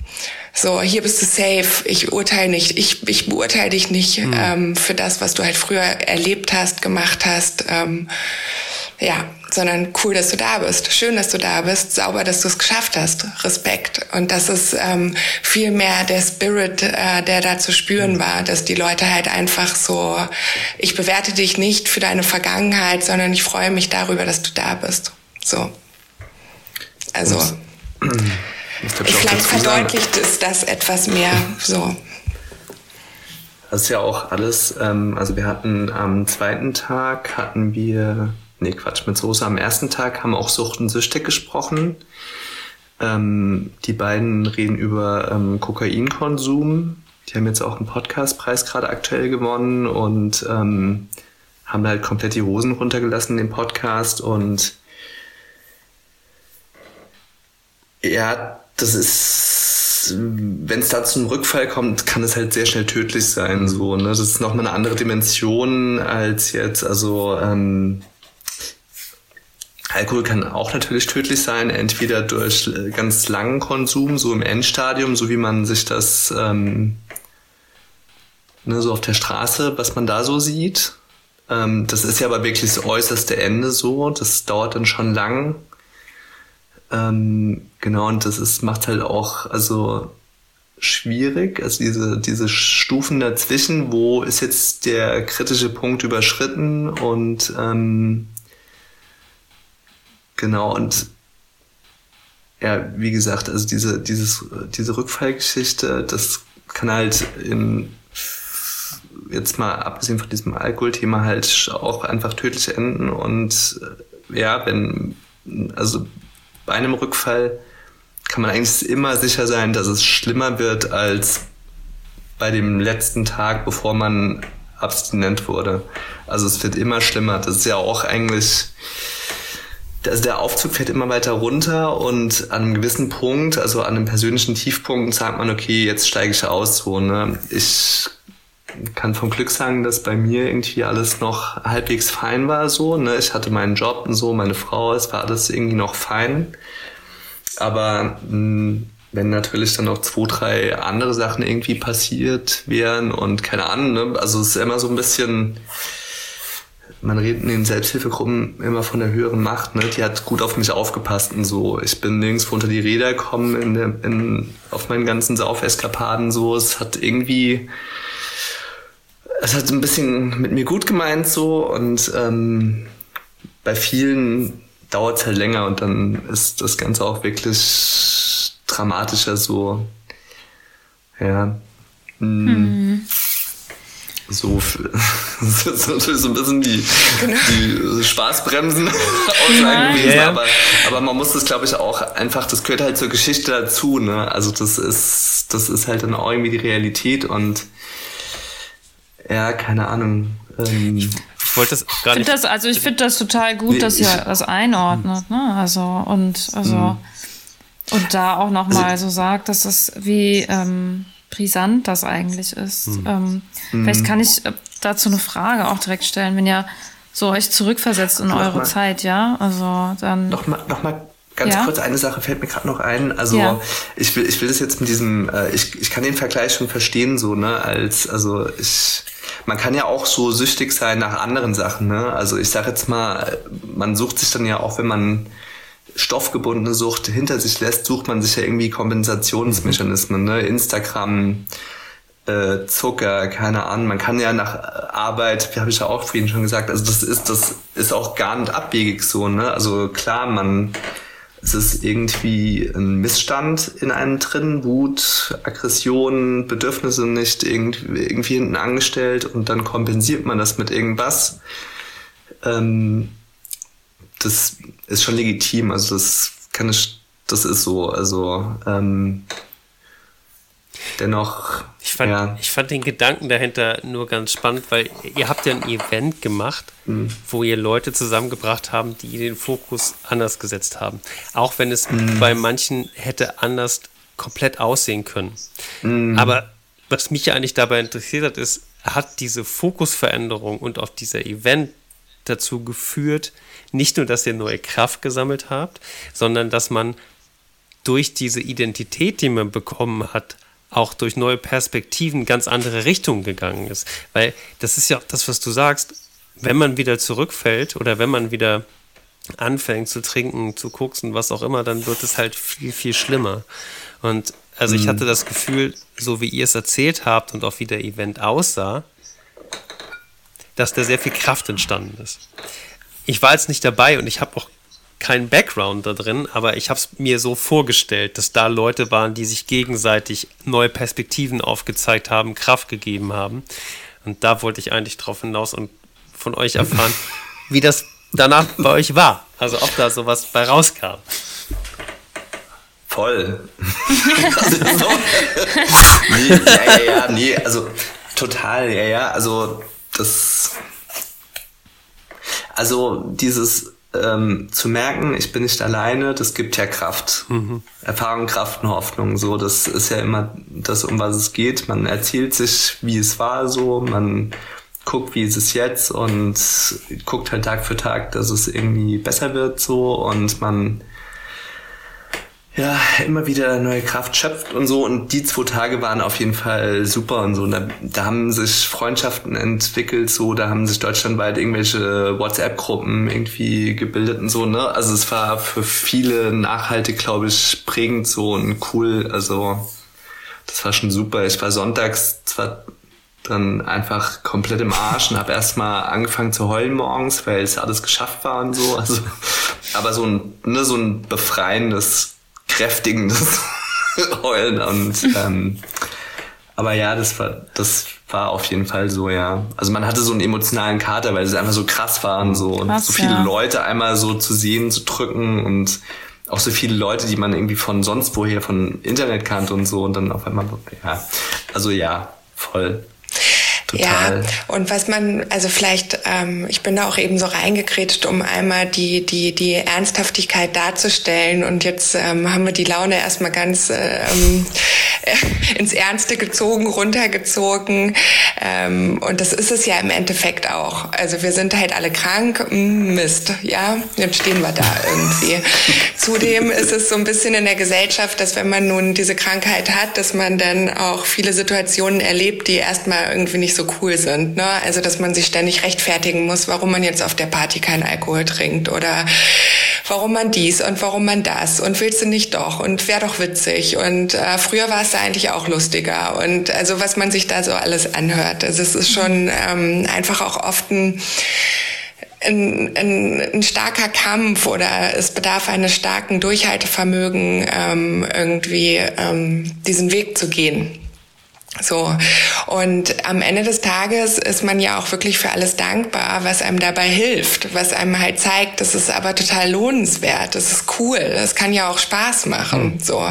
so, hier bist du safe, ich urteile nicht, ich, ich beurteile dich nicht mhm. ähm, für das, was du halt früher erlebt hast, gemacht hast. Ähm, ja, sondern cool, dass du da bist, schön, dass du da bist, sauber, dass du es geschafft hast, Respekt. Und das ist ähm, viel mehr der Spirit, äh, der da zu spüren war, dass die Leute halt einfach so, ich bewerte dich nicht für deine Vergangenheit, sondern ich freue mich darüber, dass du da bist. So. Also, vielleicht verdeutlicht es das etwas mehr so. Das ist ja auch alles, ähm, also wir hatten am zweiten Tag hatten wir nee, Quatsch, mit Soße am ersten Tag haben auch Sucht und Süchtig gesprochen. Ähm, die beiden reden über ähm, Kokainkonsum. Die haben jetzt auch einen Podcastpreis gerade aktuell gewonnen und ähm, haben halt komplett die Hosen runtergelassen dem Podcast und ja, das ist, wenn es da zum Rückfall kommt, kann es halt sehr schnell tödlich sein. So, ne? Das ist nochmal eine andere Dimension als jetzt, also ähm, Alkohol kann auch natürlich tödlich sein, entweder durch äh, ganz langen Konsum, so im Endstadium, so wie man sich das ähm, ne, so auf der Straße, was man da so sieht. Ähm, das ist ja aber wirklich das äußerste Ende so, das dauert dann schon lang. Ähm, genau, und das ist, macht halt auch, also schwierig, also diese, diese Stufen dazwischen, wo ist jetzt der kritische Punkt überschritten und ähm, Genau, und ja, wie gesagt, also diese, dieses, diese Rückfallgeschichte, das kann halt in, jetzt mal abgesehen von diesem Alkoholthema halt auch einfach tödlich enden und äh, ja, wenn, also bei einem Rückfall kann man eigentlich immer sicher sein, dass es schlimmer wird als bei dem letzten Tag, bevor man abstinent wurde. Also es wird immer schlimmer. Das ist ja auch eigentlich also der Aufzug fährt immer weiter runter und an einem gewissen Punkt, also an einem persönlichen Tiefpunkt, sagt man, okay, jetzt steige ich aus. So, ne? Ich kann vom Glück sagen, dass bei mir irgendwie alles noch halbwegs fein war. So, ne? Ich hatte meinen Job und so, meine Frau, es war alles irgendwie noch fein. Aber mh, hm, wenn natürlich dann noch zwei, drei andere Sachen irgendwie passiert wären und keine Ahnung, ne? also es ist immer so ein bisschen man redet in den Selbsthilfegruppen immer von der höheren Macht, ne? Die hat gut auf mich aufgepasst und so. Ich bin nirgendwo unter die Räder gekommen in der, in, auf meinen ganzen Saufeskapaden so. Es hat irgendwie, es hat ein bisschen mit mir gut gemeint so und ähm, bei vielen dauert es halt länger und dann ist das Ganze auch wirklich dramatischer so. Ja. Hm. So, so, [LAUGHS] so ein bisschen die, genau. die Spaßbremsen [LAUGHS] Aussagen gewesen, ja. aber, aber man muss das glaube ich auch einfach, das gehört halt zur Geschichte dazu, ne? Also das ist, das ist halt dann auch irgendwie die Realität und ja, keine Ahnung. Ähm, ich wollte das gar nicht. Das, also ich finde das total gut, nee, dass ihr das einordnet, ne? Also und also mhm. und da auch nochmal also, so sagt, dass das wie ähm, brisant das eigentlich ist. Mhm. Ähm, mhm. Vielleicht kann ich äh, dazu eine Frage auch direkt stellen, wenn ihr so euch zurückversetzt in eure mal, Zeit, ja? Also dann. Nochmal noch mal ganz ja? kurz eine Sache fällt mir gerade noch ein. Also ja. ich will, ich will das jetzt mit diesem, äh, ich, ich kann den Vergleich schon verstehen, so, ne, als, also ich, man kann ja auch so süchtig sein nach anderen Sachen, ne? Also ich sag jetzt mal, man sucht sich dann ja auch, wenn man stoffgebundene Sucht hinter sich lässt, sucht man sich ja irgendwie Kompensationsmechanismen, ne? Instagram, äh, Zucker, keine Ahnung. Man kann ja nach Arbeit, wie habe ich ja auch vorhin schon gesagt, also das ist, das ist auch gar nicht abwegig so, ne? Also klar, man, es ist irgendwie ein Missstand in einem drin, Wut, Aggression, Bedürfnisse nicht irgendwie, irgendwie hinten angestellt und dann kompensiert man das mit irgendwas. Ähm, das ist schon legitim. Also das kann ich, das ist so. Also ähm, dennoch. Ich fand, ja. ich fand den Gedanken dahinter nur ganz spannend, weil ihr habt ja ein Event gemacht, mhm. wo ihr Leute zusammengebracht haben, die den Fokus anders gesetzt haben. Auch wenn es mhm. bei manchen hätte anders komplett aussehen können. Mhm. Aber was mich eigentlich dabei interessiert hat, ist, hat diese Fokusveränderung und auch dieser Event dazu geführt, nicht nur, dass ihr neue Kraft gesammelt habt, sondern dass man durch diese Identität, die man bekommen hat, auch durch neue Perspektiven ganz andere Richtungen gegangen ist. Weil das ist ja auch das, was du sagst, wenn man wieder zurückfällt oder wenn man wieder anfängt zu trinken, zu koksen, was auch immer, dann wird es halt viel, viel schlimmer. Und also ich mhm. hatte das Gefühl, so wie ihr es erzählt habt und auch wie der Event aussah, dass da sehr viel Kraft entstanden ist ich war jetzt nicht dabei und ich habe auch keinen Background da drin, aber ich habe es mir so vorgestellt, dass da Leute waren, die sich gegenseitig neue Perspektiven aufgezeigt haben, Kraft gegeben haben. Und da wollte ich eigentlich drauf hinaus und von euch erfahren, [LAUGHS] wie das danach bei euch war. Also ob da sowas bei rauskam. Voll. [LAUGHS] so. [LAUGHS] nee, ja, ja, ja, nee, also total, ja, ja, also das also dieses ähm, zu merken, ich bin nicht alleine, das gibt ja Kraft. Mhm. Erfahrung, Kraft und Hoffnung. So, das ist ja immer das, um was es geht. Man erzählt sich, wie es war, so, man guckt, wie ist es jetzt und guckt halt Tag für Tag, dass es irgendwie besser wird, so und man ja, immer wieder neue Kraft schöpft und so. Und die zwei Tage waren auf jeden Fall super und so. Und da, da haben sich Freundschaften entwickelt, so, da haben sich deutschlandweit irgendwelche WhatsApp-Gruppen irgendwie gebildet und so, ne? Also es war für viele nachhaltig, glaube ich, prägend so und cool. Also das war schon super. Ich war sonntags zwar dann einfach komplett im Arsch und habe erstmal angefangen zu heulen morgens, weil es alles geschafft war und so. Also, aber so ein, ne, so ein befreiendes kräftigendes [LAUGHS] Heulen und ähm, aber ja, das war, das war auf jeden Fall so, ja. Also man hatte so einen emotionalen Kater, weil es einfach so krass war und so. Krass, und so viele ja. Leute einmal so zu sehen, zu drücken und auch so viele Leute, die man irgendwie von sonst woher, von Internet kannte und so. Und dann auf einmal, ja. Also ja, voll. Total. Ja, und was man, also vielleicht, ähm, ich bin da auch eben so reingekretscht, um einmal die, die, die Ernsthaftigkeit darzustellen. Und jetzt ähm, haben wir die Laune erstmal ganz ähm, [LAUGHS] ins Ernste gezogen, runtergezogen. Ähm, und das ist es ja im Endeffekt auch. Also wir sind halt alle krank, hm, Mist, ja, jetzt stehen wir da irgendwie. [LAUGHS] Zudem ist es so ein bisschen in der Gesellschaft, dass wenn man nun diese Krankheit hat, dass man dann auch viele Situationen erlebt, die erstmal irgendwie nicht so so cool sind. Ne? Also, dass man sich ständig rechtfertigen muss, warum man jetzt auf der Party keinen Alkohol trinkt oder warum man dies und warum man das und willst du nicht doch und wäre doch witzig und äh, früher war es da eigentlich auch lustiger und also was man sich da so alles anhört. Also es ist schon ähm, einfach auch oft ein ein, ein, ein starker Kampf oder es bedarf eines starken Durchhaltevermögen, ähm, irgendwie ähm, diesen Weg zu gehen. So. Und am Ende des Tages ist man ja auch wirklich für alles dankbar, was einem dabei hilft, was einem halt zeigt, das ist aber total lohnenswert, das ist cool, das kann ja auch Spaß machen, mhm. so.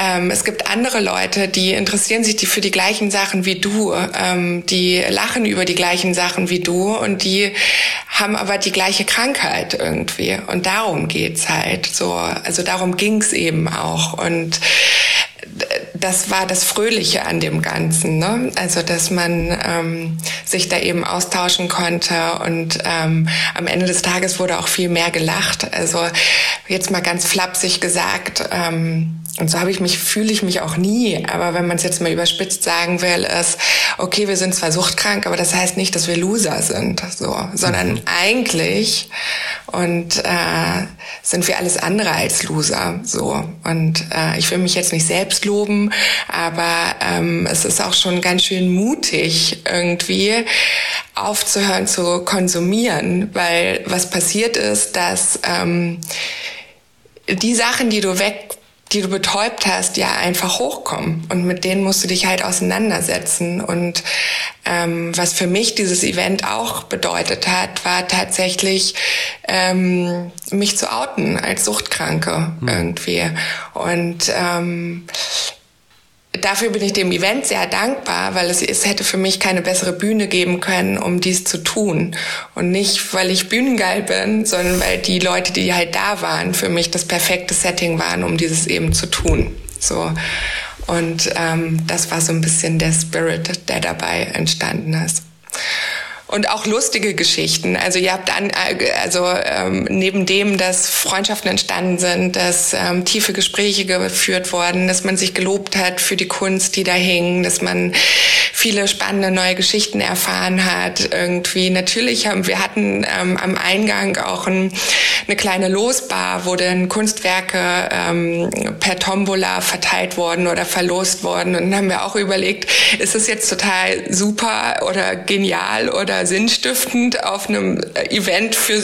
Ähm, es gibt andere Leute, die interessieren sich die für die gleichen Sachen wie du, ähm, die lachen über die gleichen Sachen wie du und die haben aber die gleiche Krankheit irgendwie. Und darum geht's halt so. Also darum ging's eben auch. Und das war das Fröhliche an dem Ganzen, ne? Also dass man ähm, sich da eben austauschen konnte und ähm, am Ende des Tages wurde auch viel mehr gelacht. Also jetzt mal ganz flapsig gesagt. Ähm, und so habe ich mich, fühle ich mich auch nie. Aber wenn man es jetzt mal überspitzt sagen will, ist, okay, wir sind zwar suchtkrank, aber das heißt nicht, dass wir Loser sind, so, sondern mhm. eigentlich und äh, sind wir alles andere als Loser, so. Und äh, ich will mich jetzt nicht selbst loben, aber ähm, es ist auch schon ganz schön mutig irgendwie aufzuhören zu konsumieren, weil was passiert ist, dass ähm, die Sachen, die du weg die du betäubt hast, ja einfach hochkommen. Und mit denen musst du dich halt auseinandersetzen. Und ähm, was für mich dieses Event auch bedeutet hat, war tatsächlich ähm, mich zu outen als Suchtkranke hm. irgendwie. Und ähm, dafür bin ich dem Event sehr dankbar, weil es, es hätte für mich keine bessere Bühne geben können, um dies zu tun. Und nicht, weil ich bühnengeil bin, sondern weil die Leute, die halt da waren, für mich das perfekte Setting waren, um dieses eben zu tun. So. Und ähm, das war so ein bisschen der Spirit, der dabei entstanden ist und auch lustige Geschichten. Also ihr habt an, also ähm, neben dem, dass Freundschaften entstanden sind, dass ähm, tiefe Gespräche geführt wurden, dass man sich gelobt hat für die Kunst, die da hing, dass man viele spannende neue Geschichten erfahren hat. Irgendwie natürlich haben wir hatten ähm, am Eingang auch ein, eine kleine Losbar, wo dann Kunstwerke ähm, per Tombola verteilt wurden oder verlost wurden. Und dann haben wir auch überlegt, ist es jetzt total super oder genial oder sinnstiftend auf einem Event für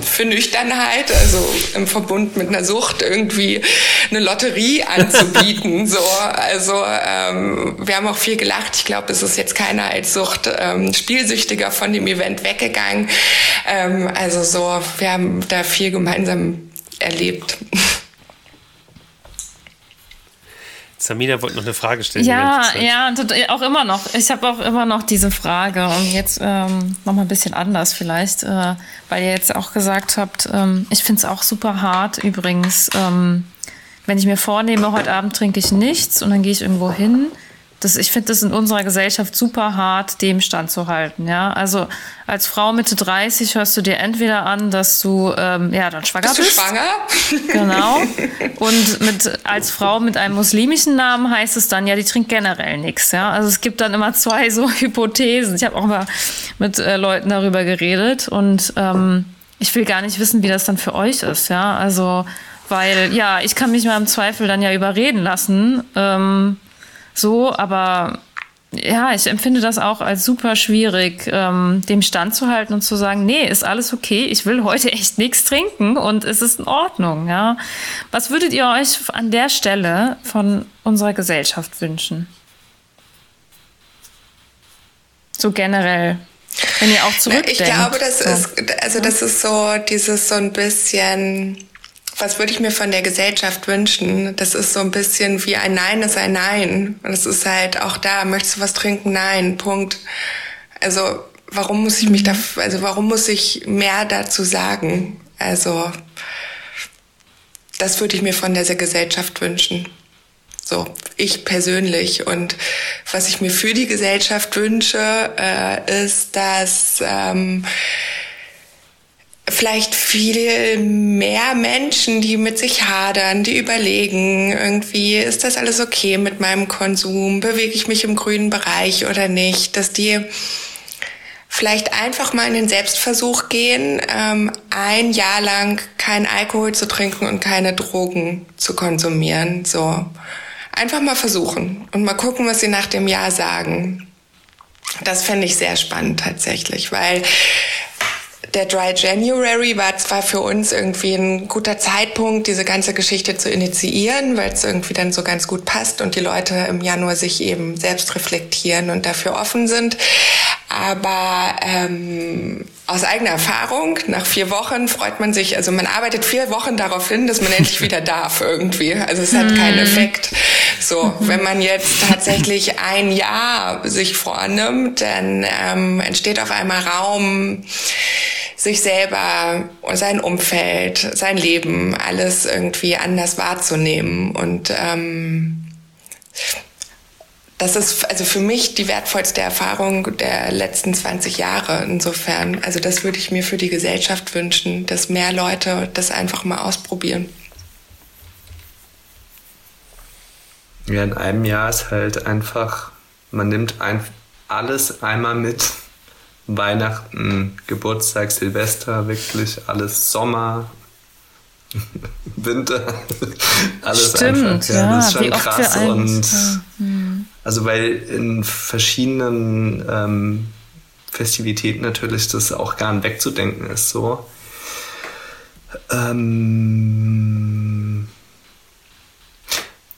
für Nüchternheit, also im Verbund mit einer Sucht irgendwie eine Lotterie [LAUGHS] anzubieten. so, also ähm, wir haben auch viel gelacht. Ich glaube, es ist jetzt keiner als Sucht ähm, spielsüchtiger von dem Event weggegangen. Ähm, also so, wir haben da viel gemeinsam erlebt. Samina wollte noch eine Frage stellen. Ja, ja, auch immer noch. Ich habe auch immer noch diese Frage und jetzt ähm, noch mal ein bisschen anders vielleicht, äh, weil ihr jetzt auch gesagt habt, ähm, ich finde es auch super hart übrigens, ähm, wenn ich mir vornehme, heute Abend trinke ich nichts und dann gehe ich irgendwo hin das, ich finde das in unserer Gesellschaft super hart, dem standzuhalten. Ja? Also als Frau Mitte 30 hörst du dir entweder an, dass du ähm, ja dann schwanger bist. bist. Du schwanger? [LAUGHS] Genau. Und mit, als Frau mit einem muslimischen Namen heißt es dann, ja, die trinkt generell nichts. Ja? Also es gibt dann immer zwei so [LAUGHS] Hypothesen. Ich habe auch mal mit äh, Leuten darüber geredet und ähm, ich will gar nicht wissen, wie das dann für euch ist. Ja, also weil ja, ich kann mich mal im Zweifel dann ja überreden lassen. Ähm, so, aber ja, ich empfinde das auch als super schwierig, ähm, dem standzuhalten und zu sagen, nee, ist alles okay, ich will heute echt nichts trinken und es ist in Ordnung, ja. Was würdet ihr euch an der Stelle von unserer Gesellschaft wünschen? So generell. Wenn ihr auch zurückdenkt. Ich glaube, das so. ist, also das ist so dieses so ein bisschen was würde ich mir von der Gesellschaft wünschen? Das ist so ein bisschen wie ein Nein ist ein Nein. Und es ist halt auch da, möchtest du was trinken? Nein, Punkt. Also, warum muss ich mich da, also warum muss ich mehr dazu sagen? Also, das würde ich mir von dieser Gesellschaft wünschen. So, ich persönlich. Und was ich mir für die Gesellschaft wünsche, äh, ist, dass ähm, vielleicht viel mehr Menschen, die mit sich hadern, die überlegen, irgendwie, ist das alles okay mit meinem Konsum? Bewege ich mich im grünen Bereich oder nicht? Dass die vielleicht einfach mal in den Selbstversuch gehen, ähm, ein Jahr lang kein Alkohol zu trinken und keine Drogen zu konsumieren. So. Einfach mal versuchen und mal gucken, was sie nach dem Jahr sagen. Das fände ich sehr spannend tatsächlich, weil der Dry January war zwar für uns irgendwie ein guter Zeitpunkt, diese ganze Geschichte zu initiieren, weil es irgendwie dann so ganz gut passt und die Leute im Januar sich eben selbst reflektieren und dafür offen sind. Aber ähm, aus eigener Erfahrung, nach vier Wochen freut man sich, also man arbeitet vier Wochen darauf hin, dass man [LAUGHS] endlich wieder darf irgendwie. Also es hat keinen mhm. Effekt. So, wenn man jetzt tatsächlich ein Jahr sich vornimmt, dann ähm, entsteht auf einmal Raum, sich selber und sein Umfeld, sein Leben, alles irgendwie anders wahrzunehmen. Und ähm, das ist also für mich die wertvollste Erfahrung der letzten 20 Jahre. Insofern, also das würde ich mir für die Gesellschaft wünschen, dass mehr Leute das einfach mal ausprobieren. Ja, in einem Jahr ist halt einfach, man nimmt ein, alles einmal mit. Weihnachten, Geburtstag, Silvester, wirklich alles Sommer, [LAUGHS] Winter, [LAUGHS] alles Stimmt, einfach. Ja, ja, das ist schon krass. Und also weil in verschiedenen ähm, Festivitäten natürlich das auch gar nicht wegzudenken ist so. Ähm,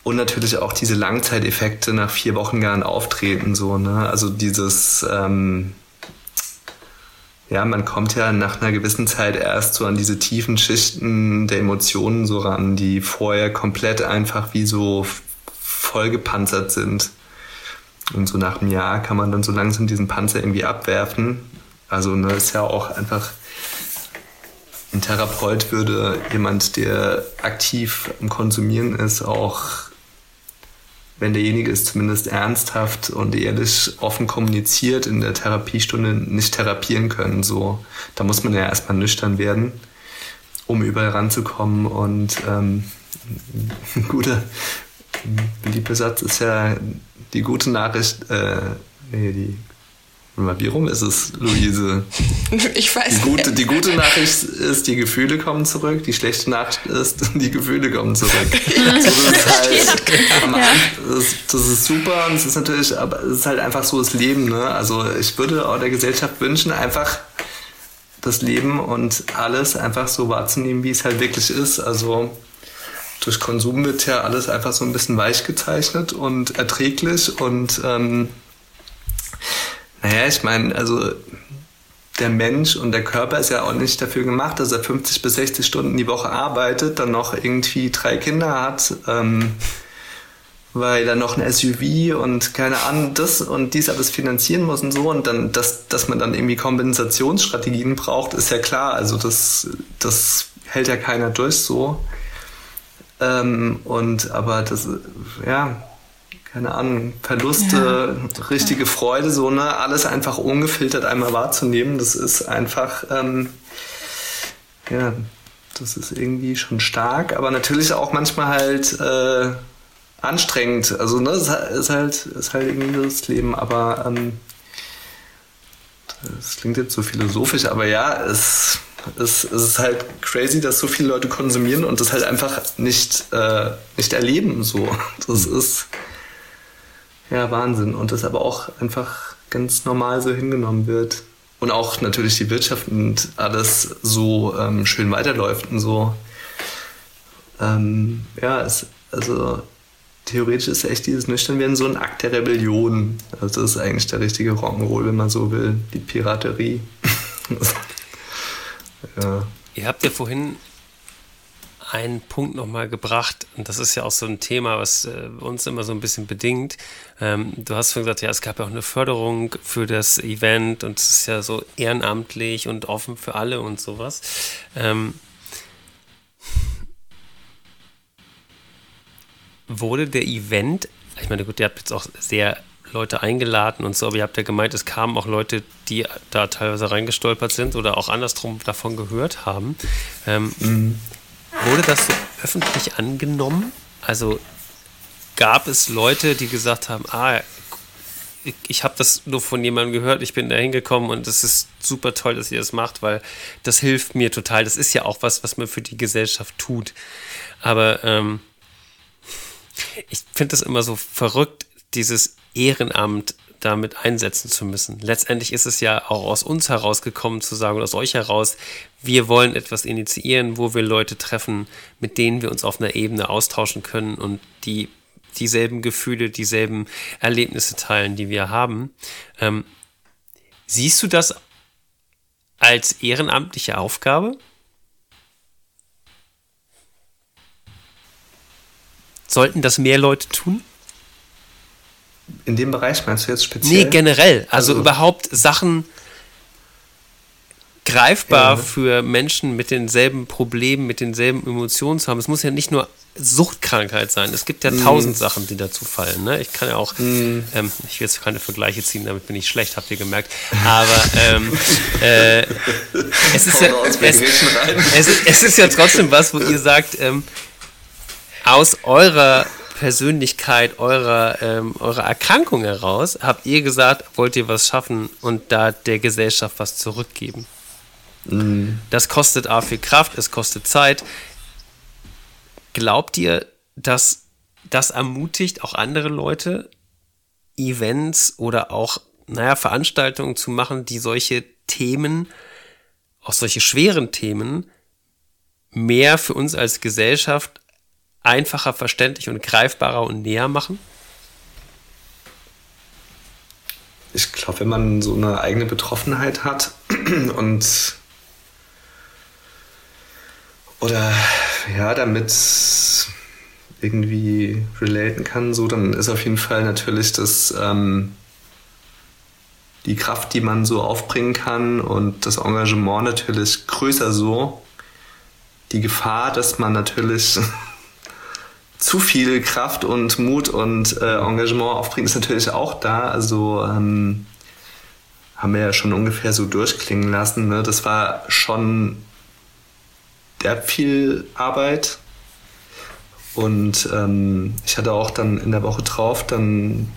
und natürlich auch diese Langzeiteffekte nach vier Wochen gar nicht auftreten, so, ne? Also dieses, ähm, ja, man kommt ja nach einer gewissen Zeit erst so an diese tiefen Schichten der Emotionen so ran, die vorher komplett einfach wie so vollgepanzert sind. Und so nach einem Jahr kann man dann so langsam diesen Panzer irgendwie abwerfen. Also ne, ist ja auch einfach ein Therapeut würde jemand, der aktiv am Konsumieren ist, auch wenn derjenige es zumindest ernsthaft und ehrlich offen kommuniziert, in der Therapiestunde nicht therapieren können. So, da muss man ja erstmal nüchtern werden, um überall ranzukommen. Und ähm, ein [LAUGHS] guter, beliebter Satz ist ja die gute Nachricht, äh, nee, die wie rum ist es, Luise? [LAUGHS] Ich weiß die gute, nicht. Die gute Nachricht ist, die Gefühle kommen zurück. Die schlechte Nachricht ist, [LAUGHS] die Gefühle kommen zurück. [LAUGHS] das, ist halt, ja. das, das, ist super und es ist natürlich, aber es ist halt einfach so das Leben. Ne? Also ich würde auch der Gesellschaft wünschen, einfach das Leben und alles einfach so wahrzunehmen, wie es halt wirklich ist. Also durch Konsum wird ja alles einfach so ein bisschen weich gezeichnet und erträglich und ähm, naja, ich meine, also der Mensch und der Körper ist ja auch nicht dafür gemacht, dass er 50 bis 60 Stunden die Woche arbeitet, dann noch irgendwie drei Kinder hat, ähm, weil er noch ein SUV und keine Ahnung, das und dies alles finanzieren muss und so und dann, dass, dass man dann irgendwie Kompensationsstrategien braucht, ist ja klar. Also das, das hält ja keiner durch so. Ähm, und aber das, ja, keine Ahnung, Verluste, ja. richtige Freude, so, ne, alles einfach ungefiltert einmal wahrzunehmen, das ist einfach, ähm, ja, das ist irgendwie schon stark, aber natürlich auch manchmal halt äh, anstrengend. Also, ne, es ist halt, ist halt irgendwie das Leben, aber ähm, das klingt jetzt so philosophisch, aber ja, es, es, es ist halt crazy, dass so viele Leute konsumieren und das halt einfach nicht, äh, nicht erleben. So. Das ist ja, Wahnsinn. Und das aber auch einfach ganz normal so hingenommen wird. Und auch natürlich die Wirtschaft und alles so ähm, schön weiterläuft und so. Ähm, ja, es, also theoretisch ist echt dieses Nüchternwerden so ein Akt der Rebellion. Also das ist eigentlich der richtige Rock'n'Roll, wenn man so will. Die Piraterie. [LAUGHS] ja. Ihr habt ja vorhin einen Punkt nochmal gebracht, und das ist ja auch so ein Thema, was äh, uns immer so ein bisschen bedingt. Ähm, du hast schon gesagt, ja, es gab ja auch eine Förderung für das Event und es ist ja so ehrenamtlich und offen für alle und sowas. Ähm, wurde der Event, ich meine, gut, ihr habt jetzt auch sehr Leute eingeladen und so, aber ihr habt ja gemeint, es kamen auch Leute, die da teilweise reingestolpert sind oder auch andersrum davon gehört haben. Ähm, mhm. Wurde das so öffentlich angenommen? Also gab es Leute, die gesagt haben, ah, ich, habe das nur von jemandem gehört, ich bin da hingekommen und es ist super toll, dass ihr das macht, weil das hilft mir total. Das ist ja auch was, was man für die Gesellschaft tut. Aber ähm, ich finde das immer so verrückt, dieses Ehrenamt damit einsetzen zu müssen. Letztendlich ist es ja auch aus uns herausgekommen zu sagen aus euch heraus, wir wollen etwas initiieren, wo wir Leute treffen, mit denen wir uns auf einer Ebene austauschen können und die dieselben Gefühle, dieselben Erlebnisse teilen, die wir haben. Ähm, siehst du das als ehrenamtliche Aufgabe? Sollten das mehr Leute tun? In dem Bereich meinst du jetzt speziell? Nee, generell. Also, also überhaupt Sachen greifbar ja. für Menschen mit denselben Problemen, mit denselben Emotionen zu haben. Es muss ja nicht nur Suchtkrankheit sein. Es gibt ja mm. tausend Sachen, die dazu fallen. Ne? Ich kann ja auch, mm. ähm, ich will jetzt keine Vergleiche ziehen, damit bin ich schlecht, habt ihr gemerkt. Aber ähm, äh, es, ist ja, es, es, es, ist ja trotzdem was, wo ihr sagt, ähm, aus eurer Persönlichkeit, eurer, ähm, eurer Erkrankung heraus, habt ihr gesagt, wollt ihr was schaffen und da der Gesellschaft was zurückgeben. Mm. Das kostet A viel Kraft, es kostet Zeit. Glaubt ihr, dass das ermutigt auch andere Leute, Events oder auch, naja, Veranstaltungen zu machen, die solche Themen, auch solche schweren Themen, mehr für uns als Gesellschaft einfacher, verständlich und greifbarer und näher machen? Ich glaube, wenn man so eine eigene Betroffenheit hat [CLEARS THROAT] und oder ja, damit irgendwie relaten kann, so, dann ist auf jeden Fall natürlich das ähm, die Kraft, die man so aufbringen kann und das Engagement natürlich größer so. Die Gefahr, dass man natürlich [LAUGHS] zu viel Kraft und Mut und äh, Engagement aufbringt, ist natürlich auch da. Also ähm, haben wir ja schon ungefähr so durchklingen lassen. Ne? Das war schon der viel Arbeit. Und ähm, ich hatte auch dann in der Woche drauf dann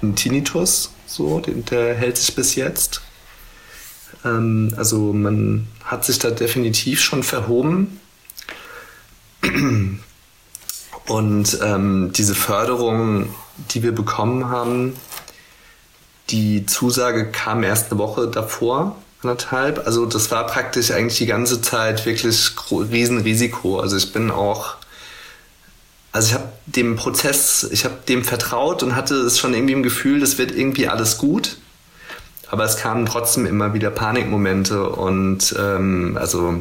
einen Tinnitus, so, den, der hält sich bis jetzt. Ähm, also man hat sich da definitiv schon verhoben. [CLEARS THROAT] Und ähm, diese Förderung, die wir bekommen haben, die Zusage kam erst eine Woche davor anderthalb. Also das war praktisch eigentlich die ganze Zeit wirklich Riesenrisiko. Also ich bin auch, also ich habe dem Prozess, ich habe dem vertraut und hatte es schon irgendwie im Gefühl, das wird irgendwie alles gut. Aber es kamen trotzdem immer wieder Panikmomente und ähm, also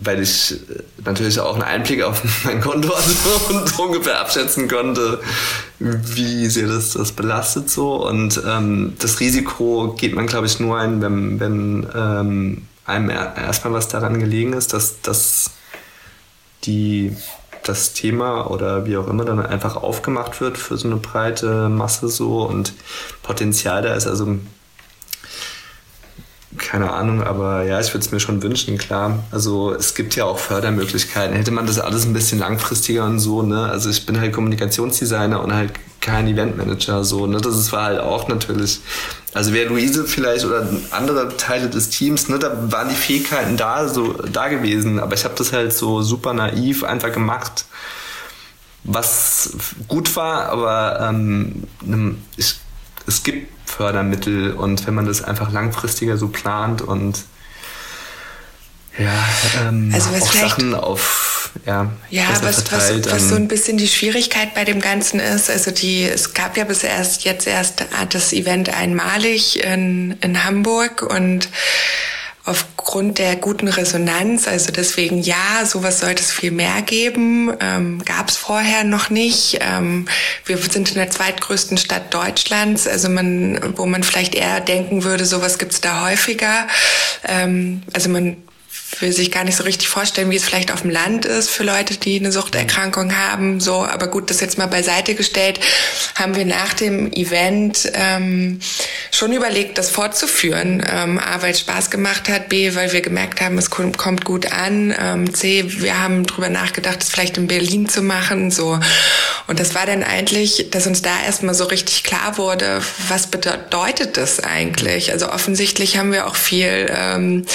weil ich äh, natürlich auch einen Einblick auf [LAUGHS] mein Konto hatte [LAUGHS] und ungefähr abschätzen konnte, wie sehr das, das belastet so. Und ähm, das Risiko geht man, glaube ich, nur ein, wenn, wenn ähm, einem erstmal was daran gelegen ist, dass, dass die, das Thema oder wie auch immer dann einfach aufgemacht wird für so eine breite Masse so und Potenzial da ist. Also keine Ahnung, aber ja, ich würde es mir schon wünschen, klar. Also es gibt ja auch Fördermöglichkeiten. Hätte man das alles ein bisschen langfristiger und so, ne? Also ich bin halt Kommunikationsdesigner und halt kein Eventmanager, so, ne? Das war halt auch natürlich. Also wäre Luise vielleicht oder andere Teile des Teams, ne, da waren die Fähigkeiten da, so da gewesen. Aber ich habe das halt so super naiv einfach gemacht, was gut war, aber ähm, ich, es gibt Fördermittel und wenn man das einfach langfristiger so plant und ja, ähm, also was auch Sachen auf ja, ja was, verteilt, was, was so ein bisschen die Schwierigkeit bei dem Ganzen ist, also die, es gab ja bis erst jetzt erst das Event einmalig in, in Hamburg und aufgrund der guten Resonanz, also deswegen ja, sowas sollte es viel mehr geben, ähm, gab es vorher noch nicht. Ähm, wir sind in der zweitgrößten Stadt Deutschlands, also man, wo man vielleicht eher denken würde, sowas gibt es da häufiger. Ähm, also man will sich gar nicht so richtig vorstellen, wie es vielleicht auf dem Land ist für Leute, die eine Suchterkrankung haben. So, aber gut, das jetzt mal beiseite gestellt, haben wir nach dem Event ähm, schon überlegt, das fortzuführen. Ähm, A, weil es Spaß gemacht hat, B, weil wir gemerkt haben, es kommt gut an. Ähm, C, wir haben drüber nachgedacht, es vielleicht in Berlin zu machen. So. Und das war dann eigentlich, dass uns da erstmal so richtig klar wurde, was bedeutet das eigentlich? Also offensichtlich haben wir auch viel ähm,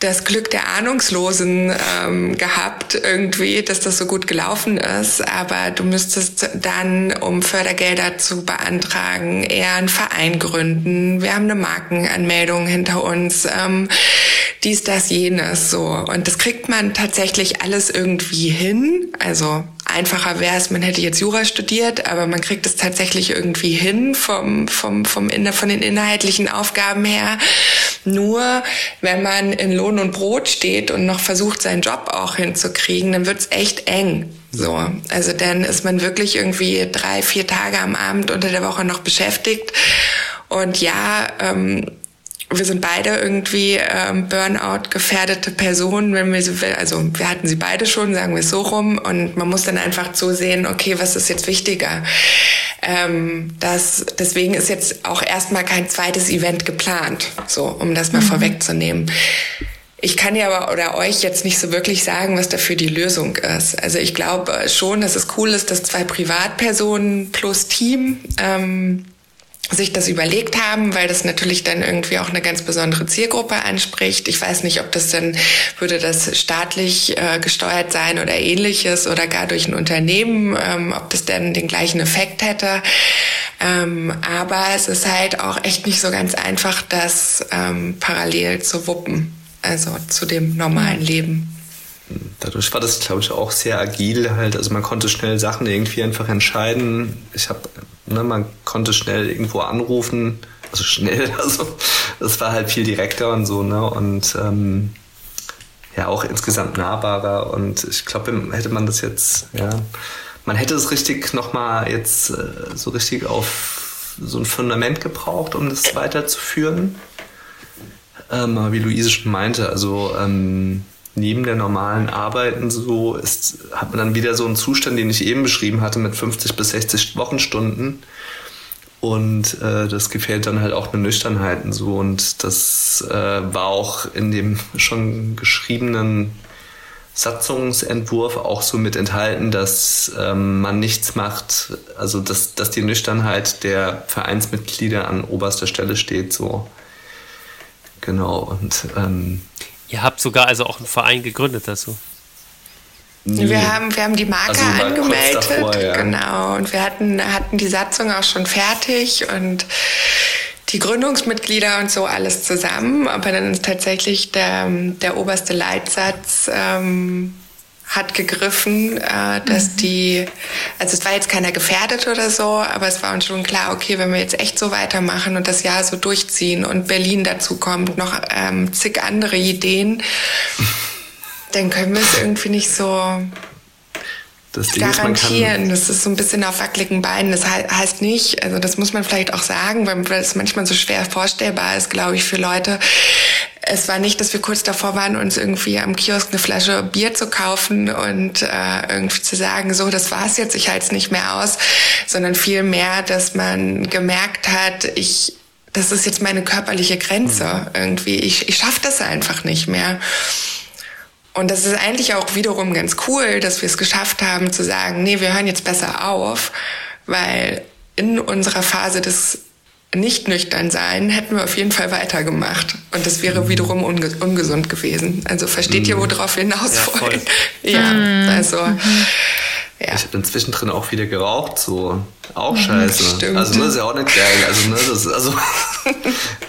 das Glück der Ahnungslosen ähm, gehabt, irgendwie, dass das so gut gelaufen ist. Aber du müsstest dann, um Fördergelder zu beantragen, eher einen Verein gründen. Wir haben eine Markenanmeldung hinter uns. Ähm, dies, das, jenes, so. Und das kriegt man tatsächlich alles irgendwie hin. Also einfacher wäre es, man hätte jetzt Jura studiert, aber man kriegt es tatsächlich irgendwie hin vom, vom, vom, von den inhaltlichen Aufgaben her. Nur wenn man in Lohn und Brot steht und noch versucht, seinen Job auch hinzukriegen, dann wird's echt eng. So, also dann ist man wirklich irgendwie drei, vier Tage am Abend unter der Woche noch beschäftigt. Und ja, ähm, wir sind beide irgendwie ähm, Burnout gefährdete Personen, wenn wir also wir hatten sie beide schon, sagen wir es so rum, und man muss dann einfach so sehen, okay, was ist jetzt wichtiger? Ähm, das, deswegen ist jetzt auch erstmal kein zweites Event geplant, so um das mal mhm. vorwegzunehmen. Ich kann ja aber oder euch jetzt nicht so wirklich sagen, was dafür die Lösung ist. Also ich glaube schon, dass es cool ist, dass zwei Privatpersonen plus Team ähm, sich das überlegt haben, weil das natürlich dann irgendwie auch eine ganz besondere Zielgruppe anspricht. Ich weiß nicht, ob das dann, würde das staatlich äh, gesteuert sein oder ähnliches oder gar durch ein Unternehmen, ähm, ob das dann den gleichen Effekt hätte. Ähm, aber es ist halt auch echt nicht so ganz einfach, das ähm, parallel zu wuppen, also zu dem normalen Leben dadurch war das, glaube ich, auch sehr agil halt. Also man konnte schnell Sachen irgendwie einfach entscheiden. Ich habe, ne, man konnte schnell irgendwo anrufen, also schnell, [LAUGHS] also das war halt viel direkter und so, ne? Und ähm, ja, auch insgesamt nahbarer. Und ich glaube, hätte man das jetzt, ja, man hätte es richtig nochmal jetzt äh, so richtig auf so ein Fundament gebraucht, um das weiterzuführen. Ähm, wie Luise schon meinte, also ähm, neben der normalen Arbeiten so ist, hat man dann wieder so einen Zustand, den ich eben beschrieben hatte, mit 50 bis 60 Wochenstunden. Und äh, das gefällt dann halt auch eine Nüchternheit und so. Und das äh, war auch in dem schon geschriebenen Satzungsentwurf auch so mit enthalten, dass ähm, man nichts macht, also dass, dass die Nüchternheit der Vereinsmitglieder an oberster Stelle steht. So. Genau. Und ähm, Ihr habt sogar also auch einen Verein gegründet dazu. Nee. Wir haben, wir haben die Marke also angemeldet, davor, ja. genau. Und wir hatten, hatten die Satzung auch schon fertig und die Gründungsmitglieder und so alles zusammen. Aber dann ist tatsächlich der, der oberste Leitsatz ähm, hat gegriffen, äh, dass mhm. die, also es war jetzt keiner gefährdet oder so, aber es war uns schon klar, okay, wenn wir jetzt echt so weitermachen und das Jahr so durchziehen und Berlin dazu kommt, noch ähm, zig andere Ideen, [LAUGHS] dann können wir es irgendwie nicht so das garantieren. Ist, das ist so ein bisschen auf wackeligen Beinen. Das heißt nicht, also das muss man vielleicht auch sagen, weil es manchmal so schwer vorstellbar ist, glaube ich, für Leute, es war nicht, dass wir kurz davor waren, uns irgendwie am Kiosk eine Flasche Bier zu kaufen und äh, irgendwie zu sagen, so, das war's jetzt, ich halte es nicht mehr aus, sondern vielmehr, dass man gemerkt hat, ich, das ist jetzt meine körperliche Grenze mhm. irgendwie. Ich, ich schaffe das einfach nicht mehr. Und das ist eigentlich auch wiederum ganz cool, dass wir es geschafft haben zu sagen, nee, wir hören jetzt besser auf, weil in unserer Phase des nicht nüchtern sein, hätten wir auf jeden Fall weitergemacht. Und das wäre mhm. wiederum unge ungesund gewesen. Also versteht ihr, mhm. worauf wir hinaus ja, wollen? ja, mhm. also. Ja. Ich habe dann zwischendrin auch wieder geraucht, so auch scheiße. Stimmt. Also das ist ja auch nicht geil. Also, ne, das, also [LAUGHS]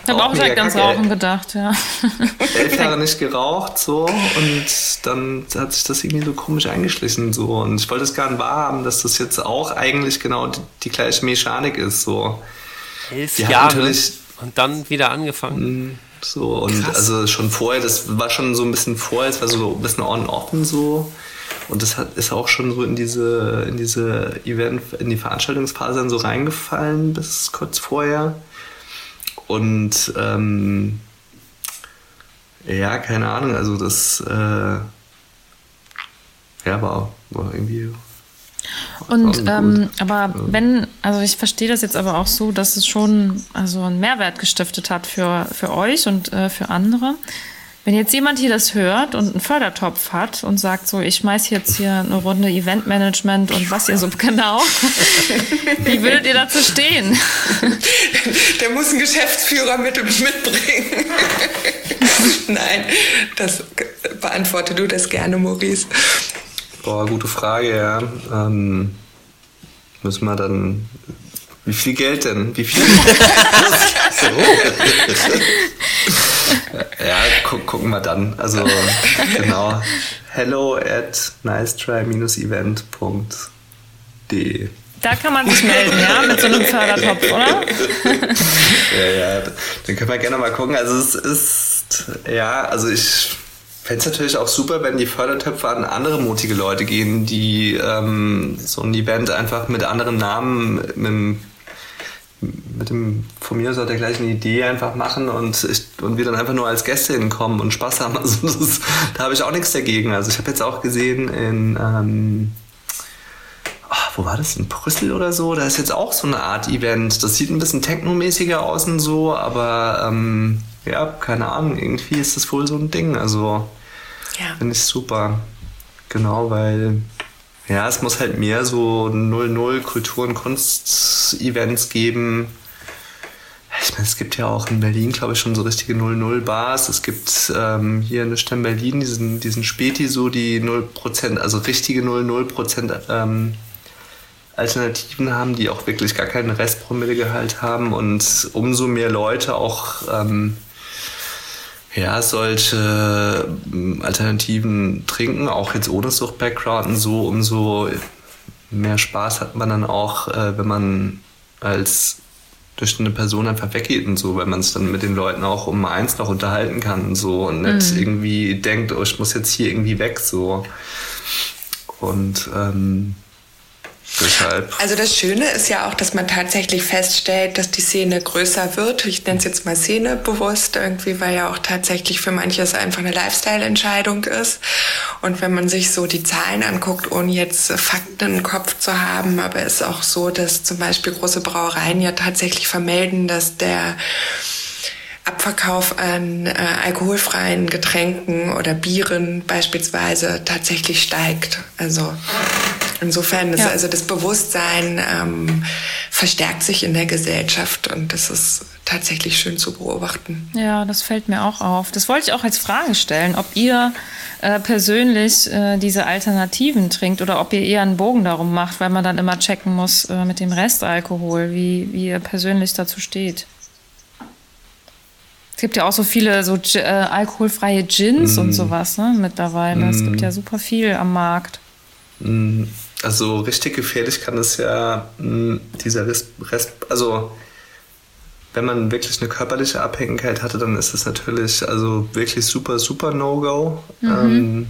ich habe auch direkt ans Rauchen gedacht, ja. [LAUGHS] Elf Jahre nicht geraucht, so und dann hat sich das irgendwie so komisch eingeschlichen, so und ich wollte es gar nicht wahrhaben, dass das jetzt auch eigentlich genau die, die gleiche Mechanik ist, so. Elf die Jahre und dann wieder angefangen. Mhm, so, und Krass. also schon vorher, das war schon so ein bisschen vorher, es war so ein bisschen on-offen so. Und das hat, ist auch schon so in diese, in diese Event, in die Veranstaltungsphase dann so reingefallen bis kurz vorher. Und ähm, ja, keine Ahnung, also das äh, ja, war, war irgendwie und ähm, aber wenn, also ich verstehe das jetzt aber auch so, dass es schon also einen Mehrwert gestiftet hat für, für euch und äh, für andere. Wenn jetzt jemand hier das hört und einen Fördertopf hat und sagt so, ich schmeiß jetzt hier eine Runde Eventmanagement und was ihr so [LAUGHS] genau, wie würdet ihr dazu stehen? Der muss einen Geschäftsführer mit, mitbringen. [LAUGHS] Nein, das beantworte du das gerne, Maurice. Boah, gute Frage, ja. Ähm, müssen wir dann. Wie viel Geld denn? Wie viel? [LAUGHS] ja, gu gucken wir dann. Also, genau. Hello at nicetry-event.de da kann man sich melden, ja, mit so einem Fördertopf, oder? ja, ja, dann können wir gerne mal gucken. Also es ist, ja, also ich fände es natürlich auch super, wenn die Fördertöpfe an andere mutige Leute gehen, die ähm, so ein Event einfach mit anderen Namen, mit dem, mit dem von mir aus auch der gleichen Idee einfach machen und, ich, und wir dann einfach nur als Gäste hinkommen und Spaß haben. [LAUGHS] Also das, da habe ich auch nichts dagegen. Also ich habe jetzt auch gesehen in... Ähm, ach, wo war das? In Brüssel oder so? Da ist jetzt auch so eine Art Event. Das sieht ein bisschen technomäßiger aus und so, aber ähm, ja, keine Ahnung, irgendwie ist das wohl so ein Ding. Also ja. finde ich super. Genau, weil ja, es muss halt mehr so 00 Kultur- und Kunst-Events geben. Ich meine, es gibt ja auch in Berlin, glaube ich, schon so richtige 00-Bars. Es gibt ähm, hier in der Stadt Berlin diesen, diesen Späti, so die 0%, also richtige 00% ähm, Alternativen haben, die auch wirklich gar keinen Restpromillegehalt haben und umso mehr Leute auch ähm, ja, solche ähm, Alternativen trinken, auch jetzt ohne Sucht-Background und so, umso mehr Spaß hat man dann auch, äh, wenn man als durch eine Person einfach weggeht und so, weil man es dann mit den Leuten auch um eins noch unterhalten kann und so und nicht mhm. irgendwie denkt, oh, ich muss jetzt hier irgendwie weg so. Und ähm, Deshalb. Also das Schöne ist ja auch, dass man tatsächlich feststellt, dass die Szene größer wird. Ich nenne es jetzt mal Szene bewusst irgendwie, weil ja auch tatsächlich für manches einfach eine Lifestyle-Entscheidung ist. Und wenn man sich so die Zahlen anguckt, ohne jetzt Fakten im Kopf zu haben, aber es ist auch so, dass zum Beispiel große Brauereien ja tatsächlich vermelden, dass der Abverkauf an äh, alkoholfreien Getränken oder Bieren beispielsweise tatsächlich steigt. Also insofern ist ja. also das Bewusstsein ähm, verstärkt sich in der Gesellschaft und das ist tatsächlich schön zu beobachten. Ja, das fällt mir auch auf. Das wollte ich auch als Frage stellen, ob ihr äh, persönlich äh, diese Alternativen trinkt oder ob ihr eher einen Bogen darum macht, weil man dann immer checken muss äh, mit dem Restalkohol, wie, wie ihr persönlich dazu steht. Es gibt ja auch so viele so äh, alkoholfreie Gins mm. und sowas ne, mittlerweile. Mm. Es gibt ja super viel am Markt. Mm. Also richtig gefährlich kann es ja mm, dieser Rest, Rest, also wenn man wirklich eine körperliche Abhängigkeit hatte, dann ist das natürlich also wirklich super, super No-Go. Mhm. Ähm,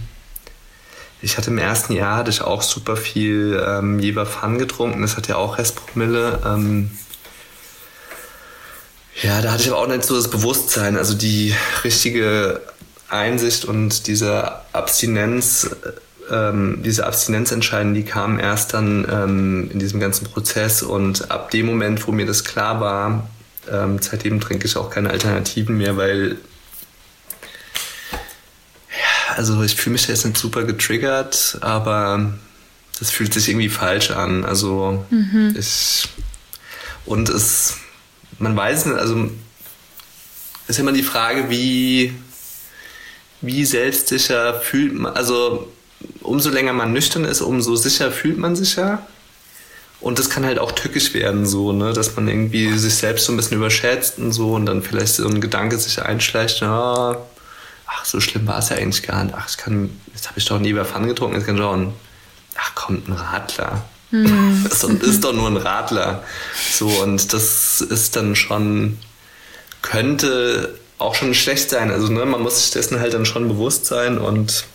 ich hatte im ersten Jahr hatte ich auch super viel ähm, Jever Fun getrunken. Das hat ja auch Restpromille. Ähm, ja, da hatte ich aber auch nicht so das Bewusstsein, also die richtige Einsicht und diese Abstinenz, ähm, diese Abstinenzentscheidung, die kam erst dann ähm, in diesem ganzen Prozess und ab dem Moment, wo mir das klar war, ähm, seitdem trinke ich auch keine Alternativen mehr, weil ja, also ich fühle mich jetzt nicht super getriggert, aber das fühlt sich irgendwie falsch an. Also mhm. ich und es man weiß nicht, also ist immer die Frage, wie, wie selbstsicher fühlt man, also umso länger man nüchtern ist, umso sicher fühlt man sich ja. Und das kann halt auch tückisch werden, so, ne, dass man irgendwie sich selbst so ein bisschen überschätzt und so und dann vielleicht so ein Gedanke sich einschleicht, ja, ach, so schlimm war es ja eigentlich gar nicht. Ach, ich kann, jetzt habe ich doch nie bei Pfann getrunken, jetzt kann ich auch ach, kommt ein Radler. [LAUGHS] Mhm. Das ist doch nur ein Radler. So, und das ist dann schon, könnte auch schon schlecht sein. Also, ne, man muss sich dessen halt dann schon bewusst sein und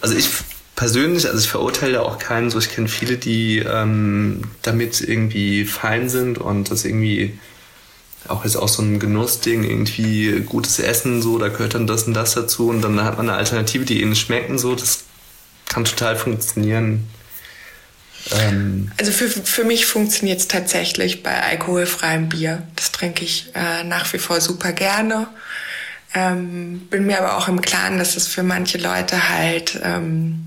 also ich persönlich, also ich verurteile auch keinen, so ich kenne viele, die ähm, damit irgendwie fein sind und das irgendwie auch jetzt auch so ein Genussding, irgendwie gutes Essen, so, da gehört dann das und das dazu und dann hat man eine Alternative, die ihnen schmecken, so, das kann total funktionieren. Ähm also für, für mich funktioniert es tatsächlich bei alkoholfreiem Bier. Das trinke ich äh, nach wie vor super gerne. Ähm, bin mir aber auch im Klaren, dass es für manche Leute halt ähm,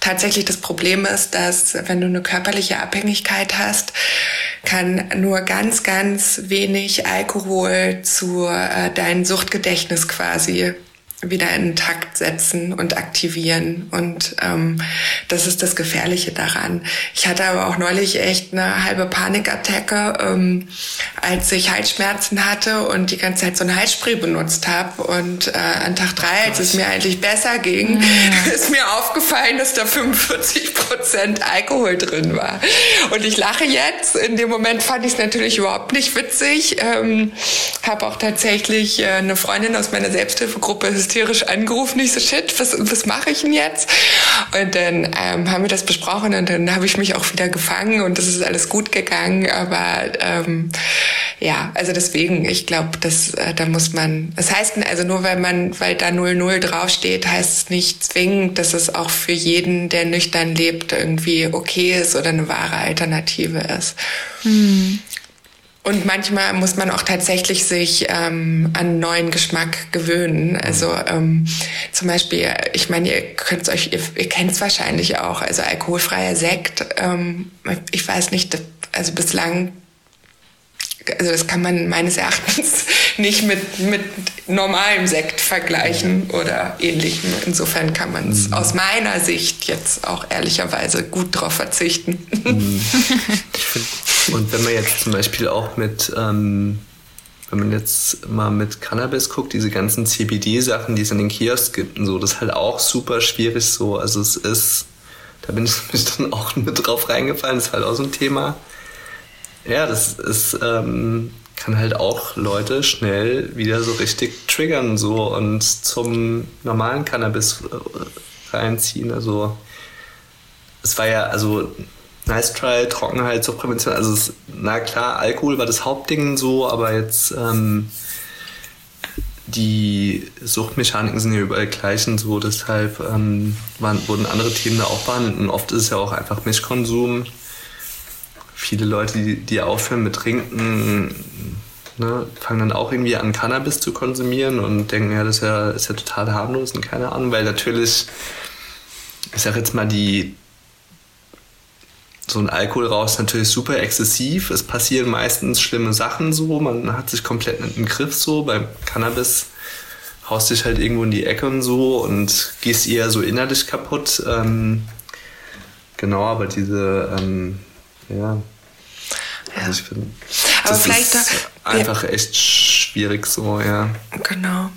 tatsächlich das Problem ist, dass wenn du eine körperliche Abhängigkeit hast, kann nur ganz, ganz wenig Alkohol zu äh, deinem Suchtgedächtnis quasi wieder in Takt setzen und aktivieren. Und ähm, das ist das Gefährliche daran. Ich hatte aber auch neulich echt eine halbe Panikattacke, ähm, als ich Halsschmerzen hatte und die ganze Zeit so ein Halsspray benutzt habe. Und äh, an Tag drei, als es mir eigentlich besser ging, ja. [LAUGHS] ist mir aufgefallen, dass da 45 Prozent Alkohol drin war. Und ich lache jetzt. In dem Moment fand ich es natürlich überhaupt nicht witzig. Ähm, habe auch tatsächlich äh, eine Freundin aus meiner Selbsthilfegruppe hysterisch angerufen, ich so, shit, was, was mache ich denn jetzt? Und dann ähm, haben wir das besprochen und dann habe ich mich auch wieder gefangen und das ist alles gut gegangen. Aber ähm, ja, also deswegen, ich glaube, äh, da muss man, das heißt, also nur weil man, weil da 00 draufsteht, heißt es nicht zwingend, dass es auch für jeden, der nüchtern lebt, irgendwie okay ist oder eine wahre Alternative ist. Hm. Und manchmal muss man auch tatsächlich sich ähm, an neuen Geschmack gewöhnen. Also ähm, zum Beispiel, ich meine, ihr könnt euch, ihr, ihr kennt es wahrscheinlich auch, also alkoholfreier Sekt. Ähm, ich weiß nicht, also bislang also das kann man meines Erachtens nicht mit, mit normalem Sekt vergleichen oder ähnlichem. Insofern kann man es mhm. aus meiner Sicht jetzt auch ehrlicherweise gut drauf verzichten. Mhm. [LAUGHS] Und wenn man jetzt zum Beispiel auch mit, ähm, wenn man jetzt mal mit Cannabis guckt, diese ganzen CBD-Sachen, die es in den Kiosk gibt und so, das ist halt auch super schwierig so. Also es ist, da bin ich [LAUGHS] dann auch mit drauf reingefallen, das ist halt auch so ein Thema. Ja, das ist, ähm, kann halt auch Leute schnell wieder so richtig triggern so und zum normalen Cannabis äh, reinziehen. Also es war ja, also Nice Try, Trockenheit zur Prävention. Also na klar, Alkohol war das Hauptding so, aber jetzt ähm, die Suchtmechaniken sind ja überall gleich und so, deshalb ähm, waren, wurden andere Themen da auch behandelt. Und oft ist es ja auch einfach Mischkonsum. Viele Leute, die, die aufhören mit Trinken, ne, fangen dann auch irgendwie an, Cannabis zu konsumieren und denken, ja, das ist ja, ist ja total harmlos und keine Ahnung, weil natürlich, ich sag jetzt mal, die so ein Alkoholrausch ist natürlich super exzessiv. Es passieren meistens schlimme Sachen so. Man hat sich komplett in den Griff so. Beim Cannabis haust dich halt irgendwo in die Ecke und so und gehst eher so innerlich kaputt. Ähm, genau, aber diese, ähm, ja. Also ich finde, das ist einfach ja. echt schwierig so, ja. Genau.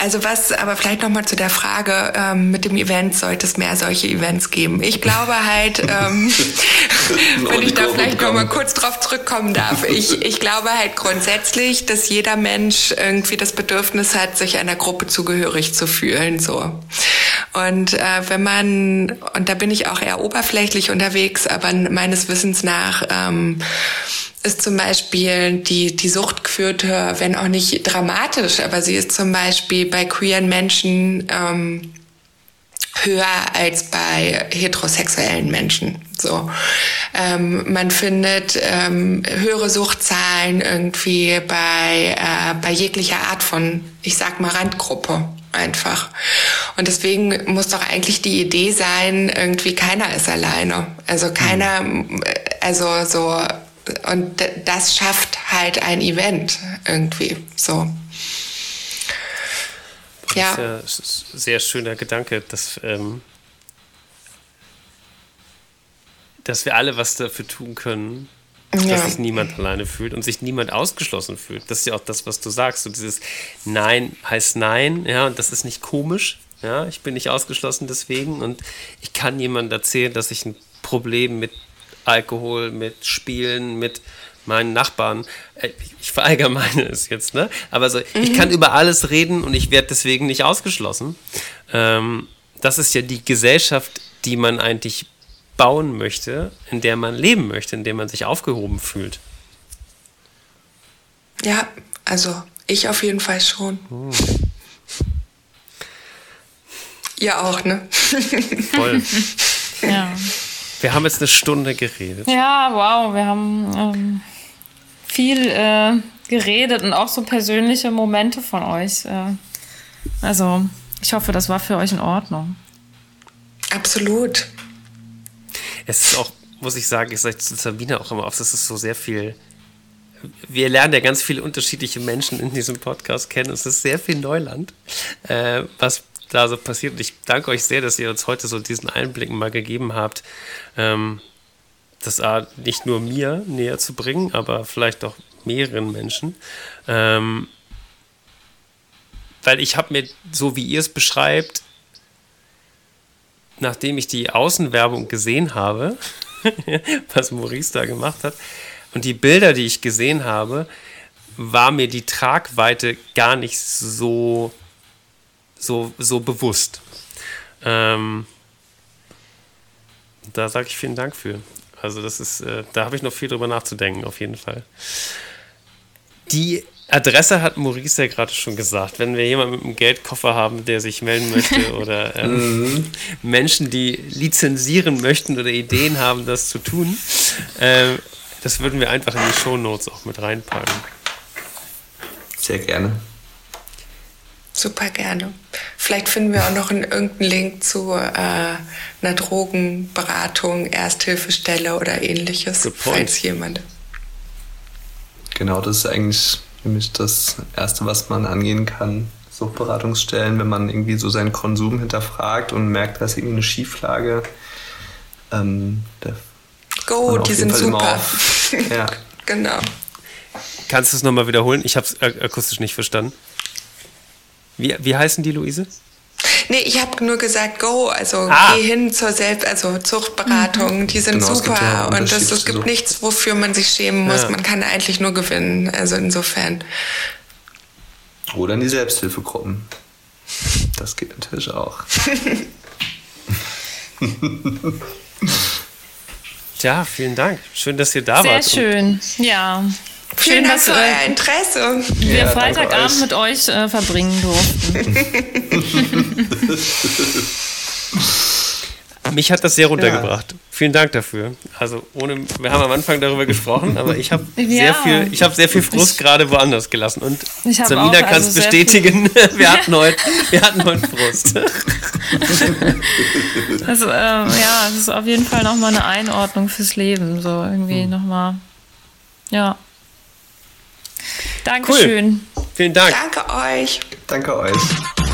Also was, aber vielleicht nochmal zu der Frage ähm, mit dem Event, sollte es mehr solche Events geben? Ich glaube halt, [LAUGHS] ähm, [LAUGHS] wenn ich da vielleicht nochmal kurz drauf zurückkommen darf, ich, ich glaube halt grundsätzlich, dass jeder Mensch irgendwie das Bedürfnis hat, sich einer Gruppe zugehörig zu fühlen, so. Und äh, wenn man, und da bin ich auch eher oberflächlich unterwegs, aber meines Wissens nach ähm, ist zum Beispiel die, die Sucht geführt, wenn auch nicht dramatisch, aber sie ist zum Beispiel bei queeren Menschen ähm, höher als bei heterosexuellen Menschen. So, ähm, man findet ähm, höhere Suchtzahlen irgendwie bei äh, bei jeglicher Art von, ich sag mal Randgruppe einfach. Und deswegen muss doch eigentlich die Idee sein, irgendwie keiner ist alleine. Also keiner, also so und das schafft halt ein Event irgendwie so. Ja. Das ist ein sehr schöner Gedanke, dass, ähm, dass wir alle was dafür tun können, ja. dass sich niemand alleine fühlt und sich niemand ausgeschlossen fühlt. Das ist ja auch das, was du sagst. So dieses Nein heißt Nein, ja, und das ist nicht komisch. Ja, ich bin nicht ausgeschlossen deswegen und ich kann jemandem erzählen, dass ich ein Problem mit Alkohol, mit Spielen, mit meinen Nachbarn. Äh, ich verallgemeine [LAUGHS] es jetzt, ne? Aber so, mhm. ich kann über alles reden und ich werde deswegen nicht ausgeschlossen. Ähm, das ist ja die Gesellschaft, die man eigentlich bauen möchte, in der man leben möchte, in der man sich aufgehoben fühlt. Ja, also ich auf jeden Fall schon. Hm. Ihr auch, ne? Voll. ja. Wir haben jetzt eine Stunde geredet. Ja, wow, wir haben ähm, viel äh, geredet und auch so persönliche Momente von euch. Äh, also, ich hoffe, das war für euch in Ordnung. Absolut. Es ist auch, muss ich sagen, ich sage zu Sabine auch immer oft, es ist so sehr viel. Wir lernen ja ganz viele unterschiedliche Menschen in diesem Podcast kennen. Es ist sehr viel Neuland, äh, was da so passiert. Und ich danke euch sehr, dass ihr uns heute so diesen Einblick mal gegeben habt, ähm, das nicht nur mir näher zu bringen, aber vielleicht auch mehreren Menschen. Ähm, weil ich habe mir, so wie ihr es beschreibt, nachdem ich die Außenwerbung gesehen habe, [LAUGHS] was Maurice da gemacht hat, und die Bilder, die ich gesehen habe, war mir die Tragweite gar nicht so, so, so bewusst. Ähm, da sage ich vielen Dank für. Also das ist, äh, da habe ich noch viel drüber nachzudenken, auf jeden Fall. Die Adresse hat Maurice ja gerade schon gesagt. Wenn wir jemanden mit einem Geldkoffer haben, der sich melden möchte [LAUGHS] oder ähm, mhm. Menschen, die lizenzieren möchten oder Ideen haben, das zu tun, äh, das würden wir einfach in die Shownotes auch mit reinpacken. Sehr gerne. Super gerne. Vielleicht finden wir auch noch einen, irgendeinen Link zu äh, einer Drogenberatung, Ersthilfestelle oder ähnliches, falls jemand. Genau, das ist eigentlich nämlich das Erste, was man angehen kann. Suchtberatungsstellen, wenn man irgendwie so seinen Konsum hinterfragt und merkt, dass irgendwie eine Schieflage. Ähm, Go, die sind Fall super. ja. [LAUGHS] genau. Kannst du es nochmal wiederholen? Ich habe es akustisch nicht verstanden. Wie, wie heißen die, Luise? Nee, ich habe nur gesagt, go, also ah. geh hin zur Selbst, also Zuchtberatung, mhm. die sind genau, super ja und es, es gibt nichts, wofür man sich schämen muss. Ja. Man kann eigentlich nur gewinnen. Also insofern. Oder in die Selbsthilfegruppen. Das geht natürlich auch. [LAUGHS] Tja, vielen Dank. Schön, dass ihr da Sehr wart. Sehr schön, ja. Vielen Dank für euer Interesse. Wir ja, Freitagabend mit euch äh, verbringen durften. [LAUGHS] Mich hat das sehr runtergebracht. Ja. Vielen Dank dafür. Also ohne, wir haben am Anfang darüber gesprochen, aber ich habe ja. sehr viel, ich habe sehr viel Frust ich, gerade woanders gelassen. Und Samina kann es also bestätigen. [LAUGHS] [LAUGHS] wir hatten heute, wir hatten heute Frust. also, ähm, ja, das ist auf jeden Fall nochmal eine Einordnung fürs Leben. So irgendwie hm. nochmal. Ja. Dankeschön. Cool. Vielen Dank. Danke euch. Danke euch.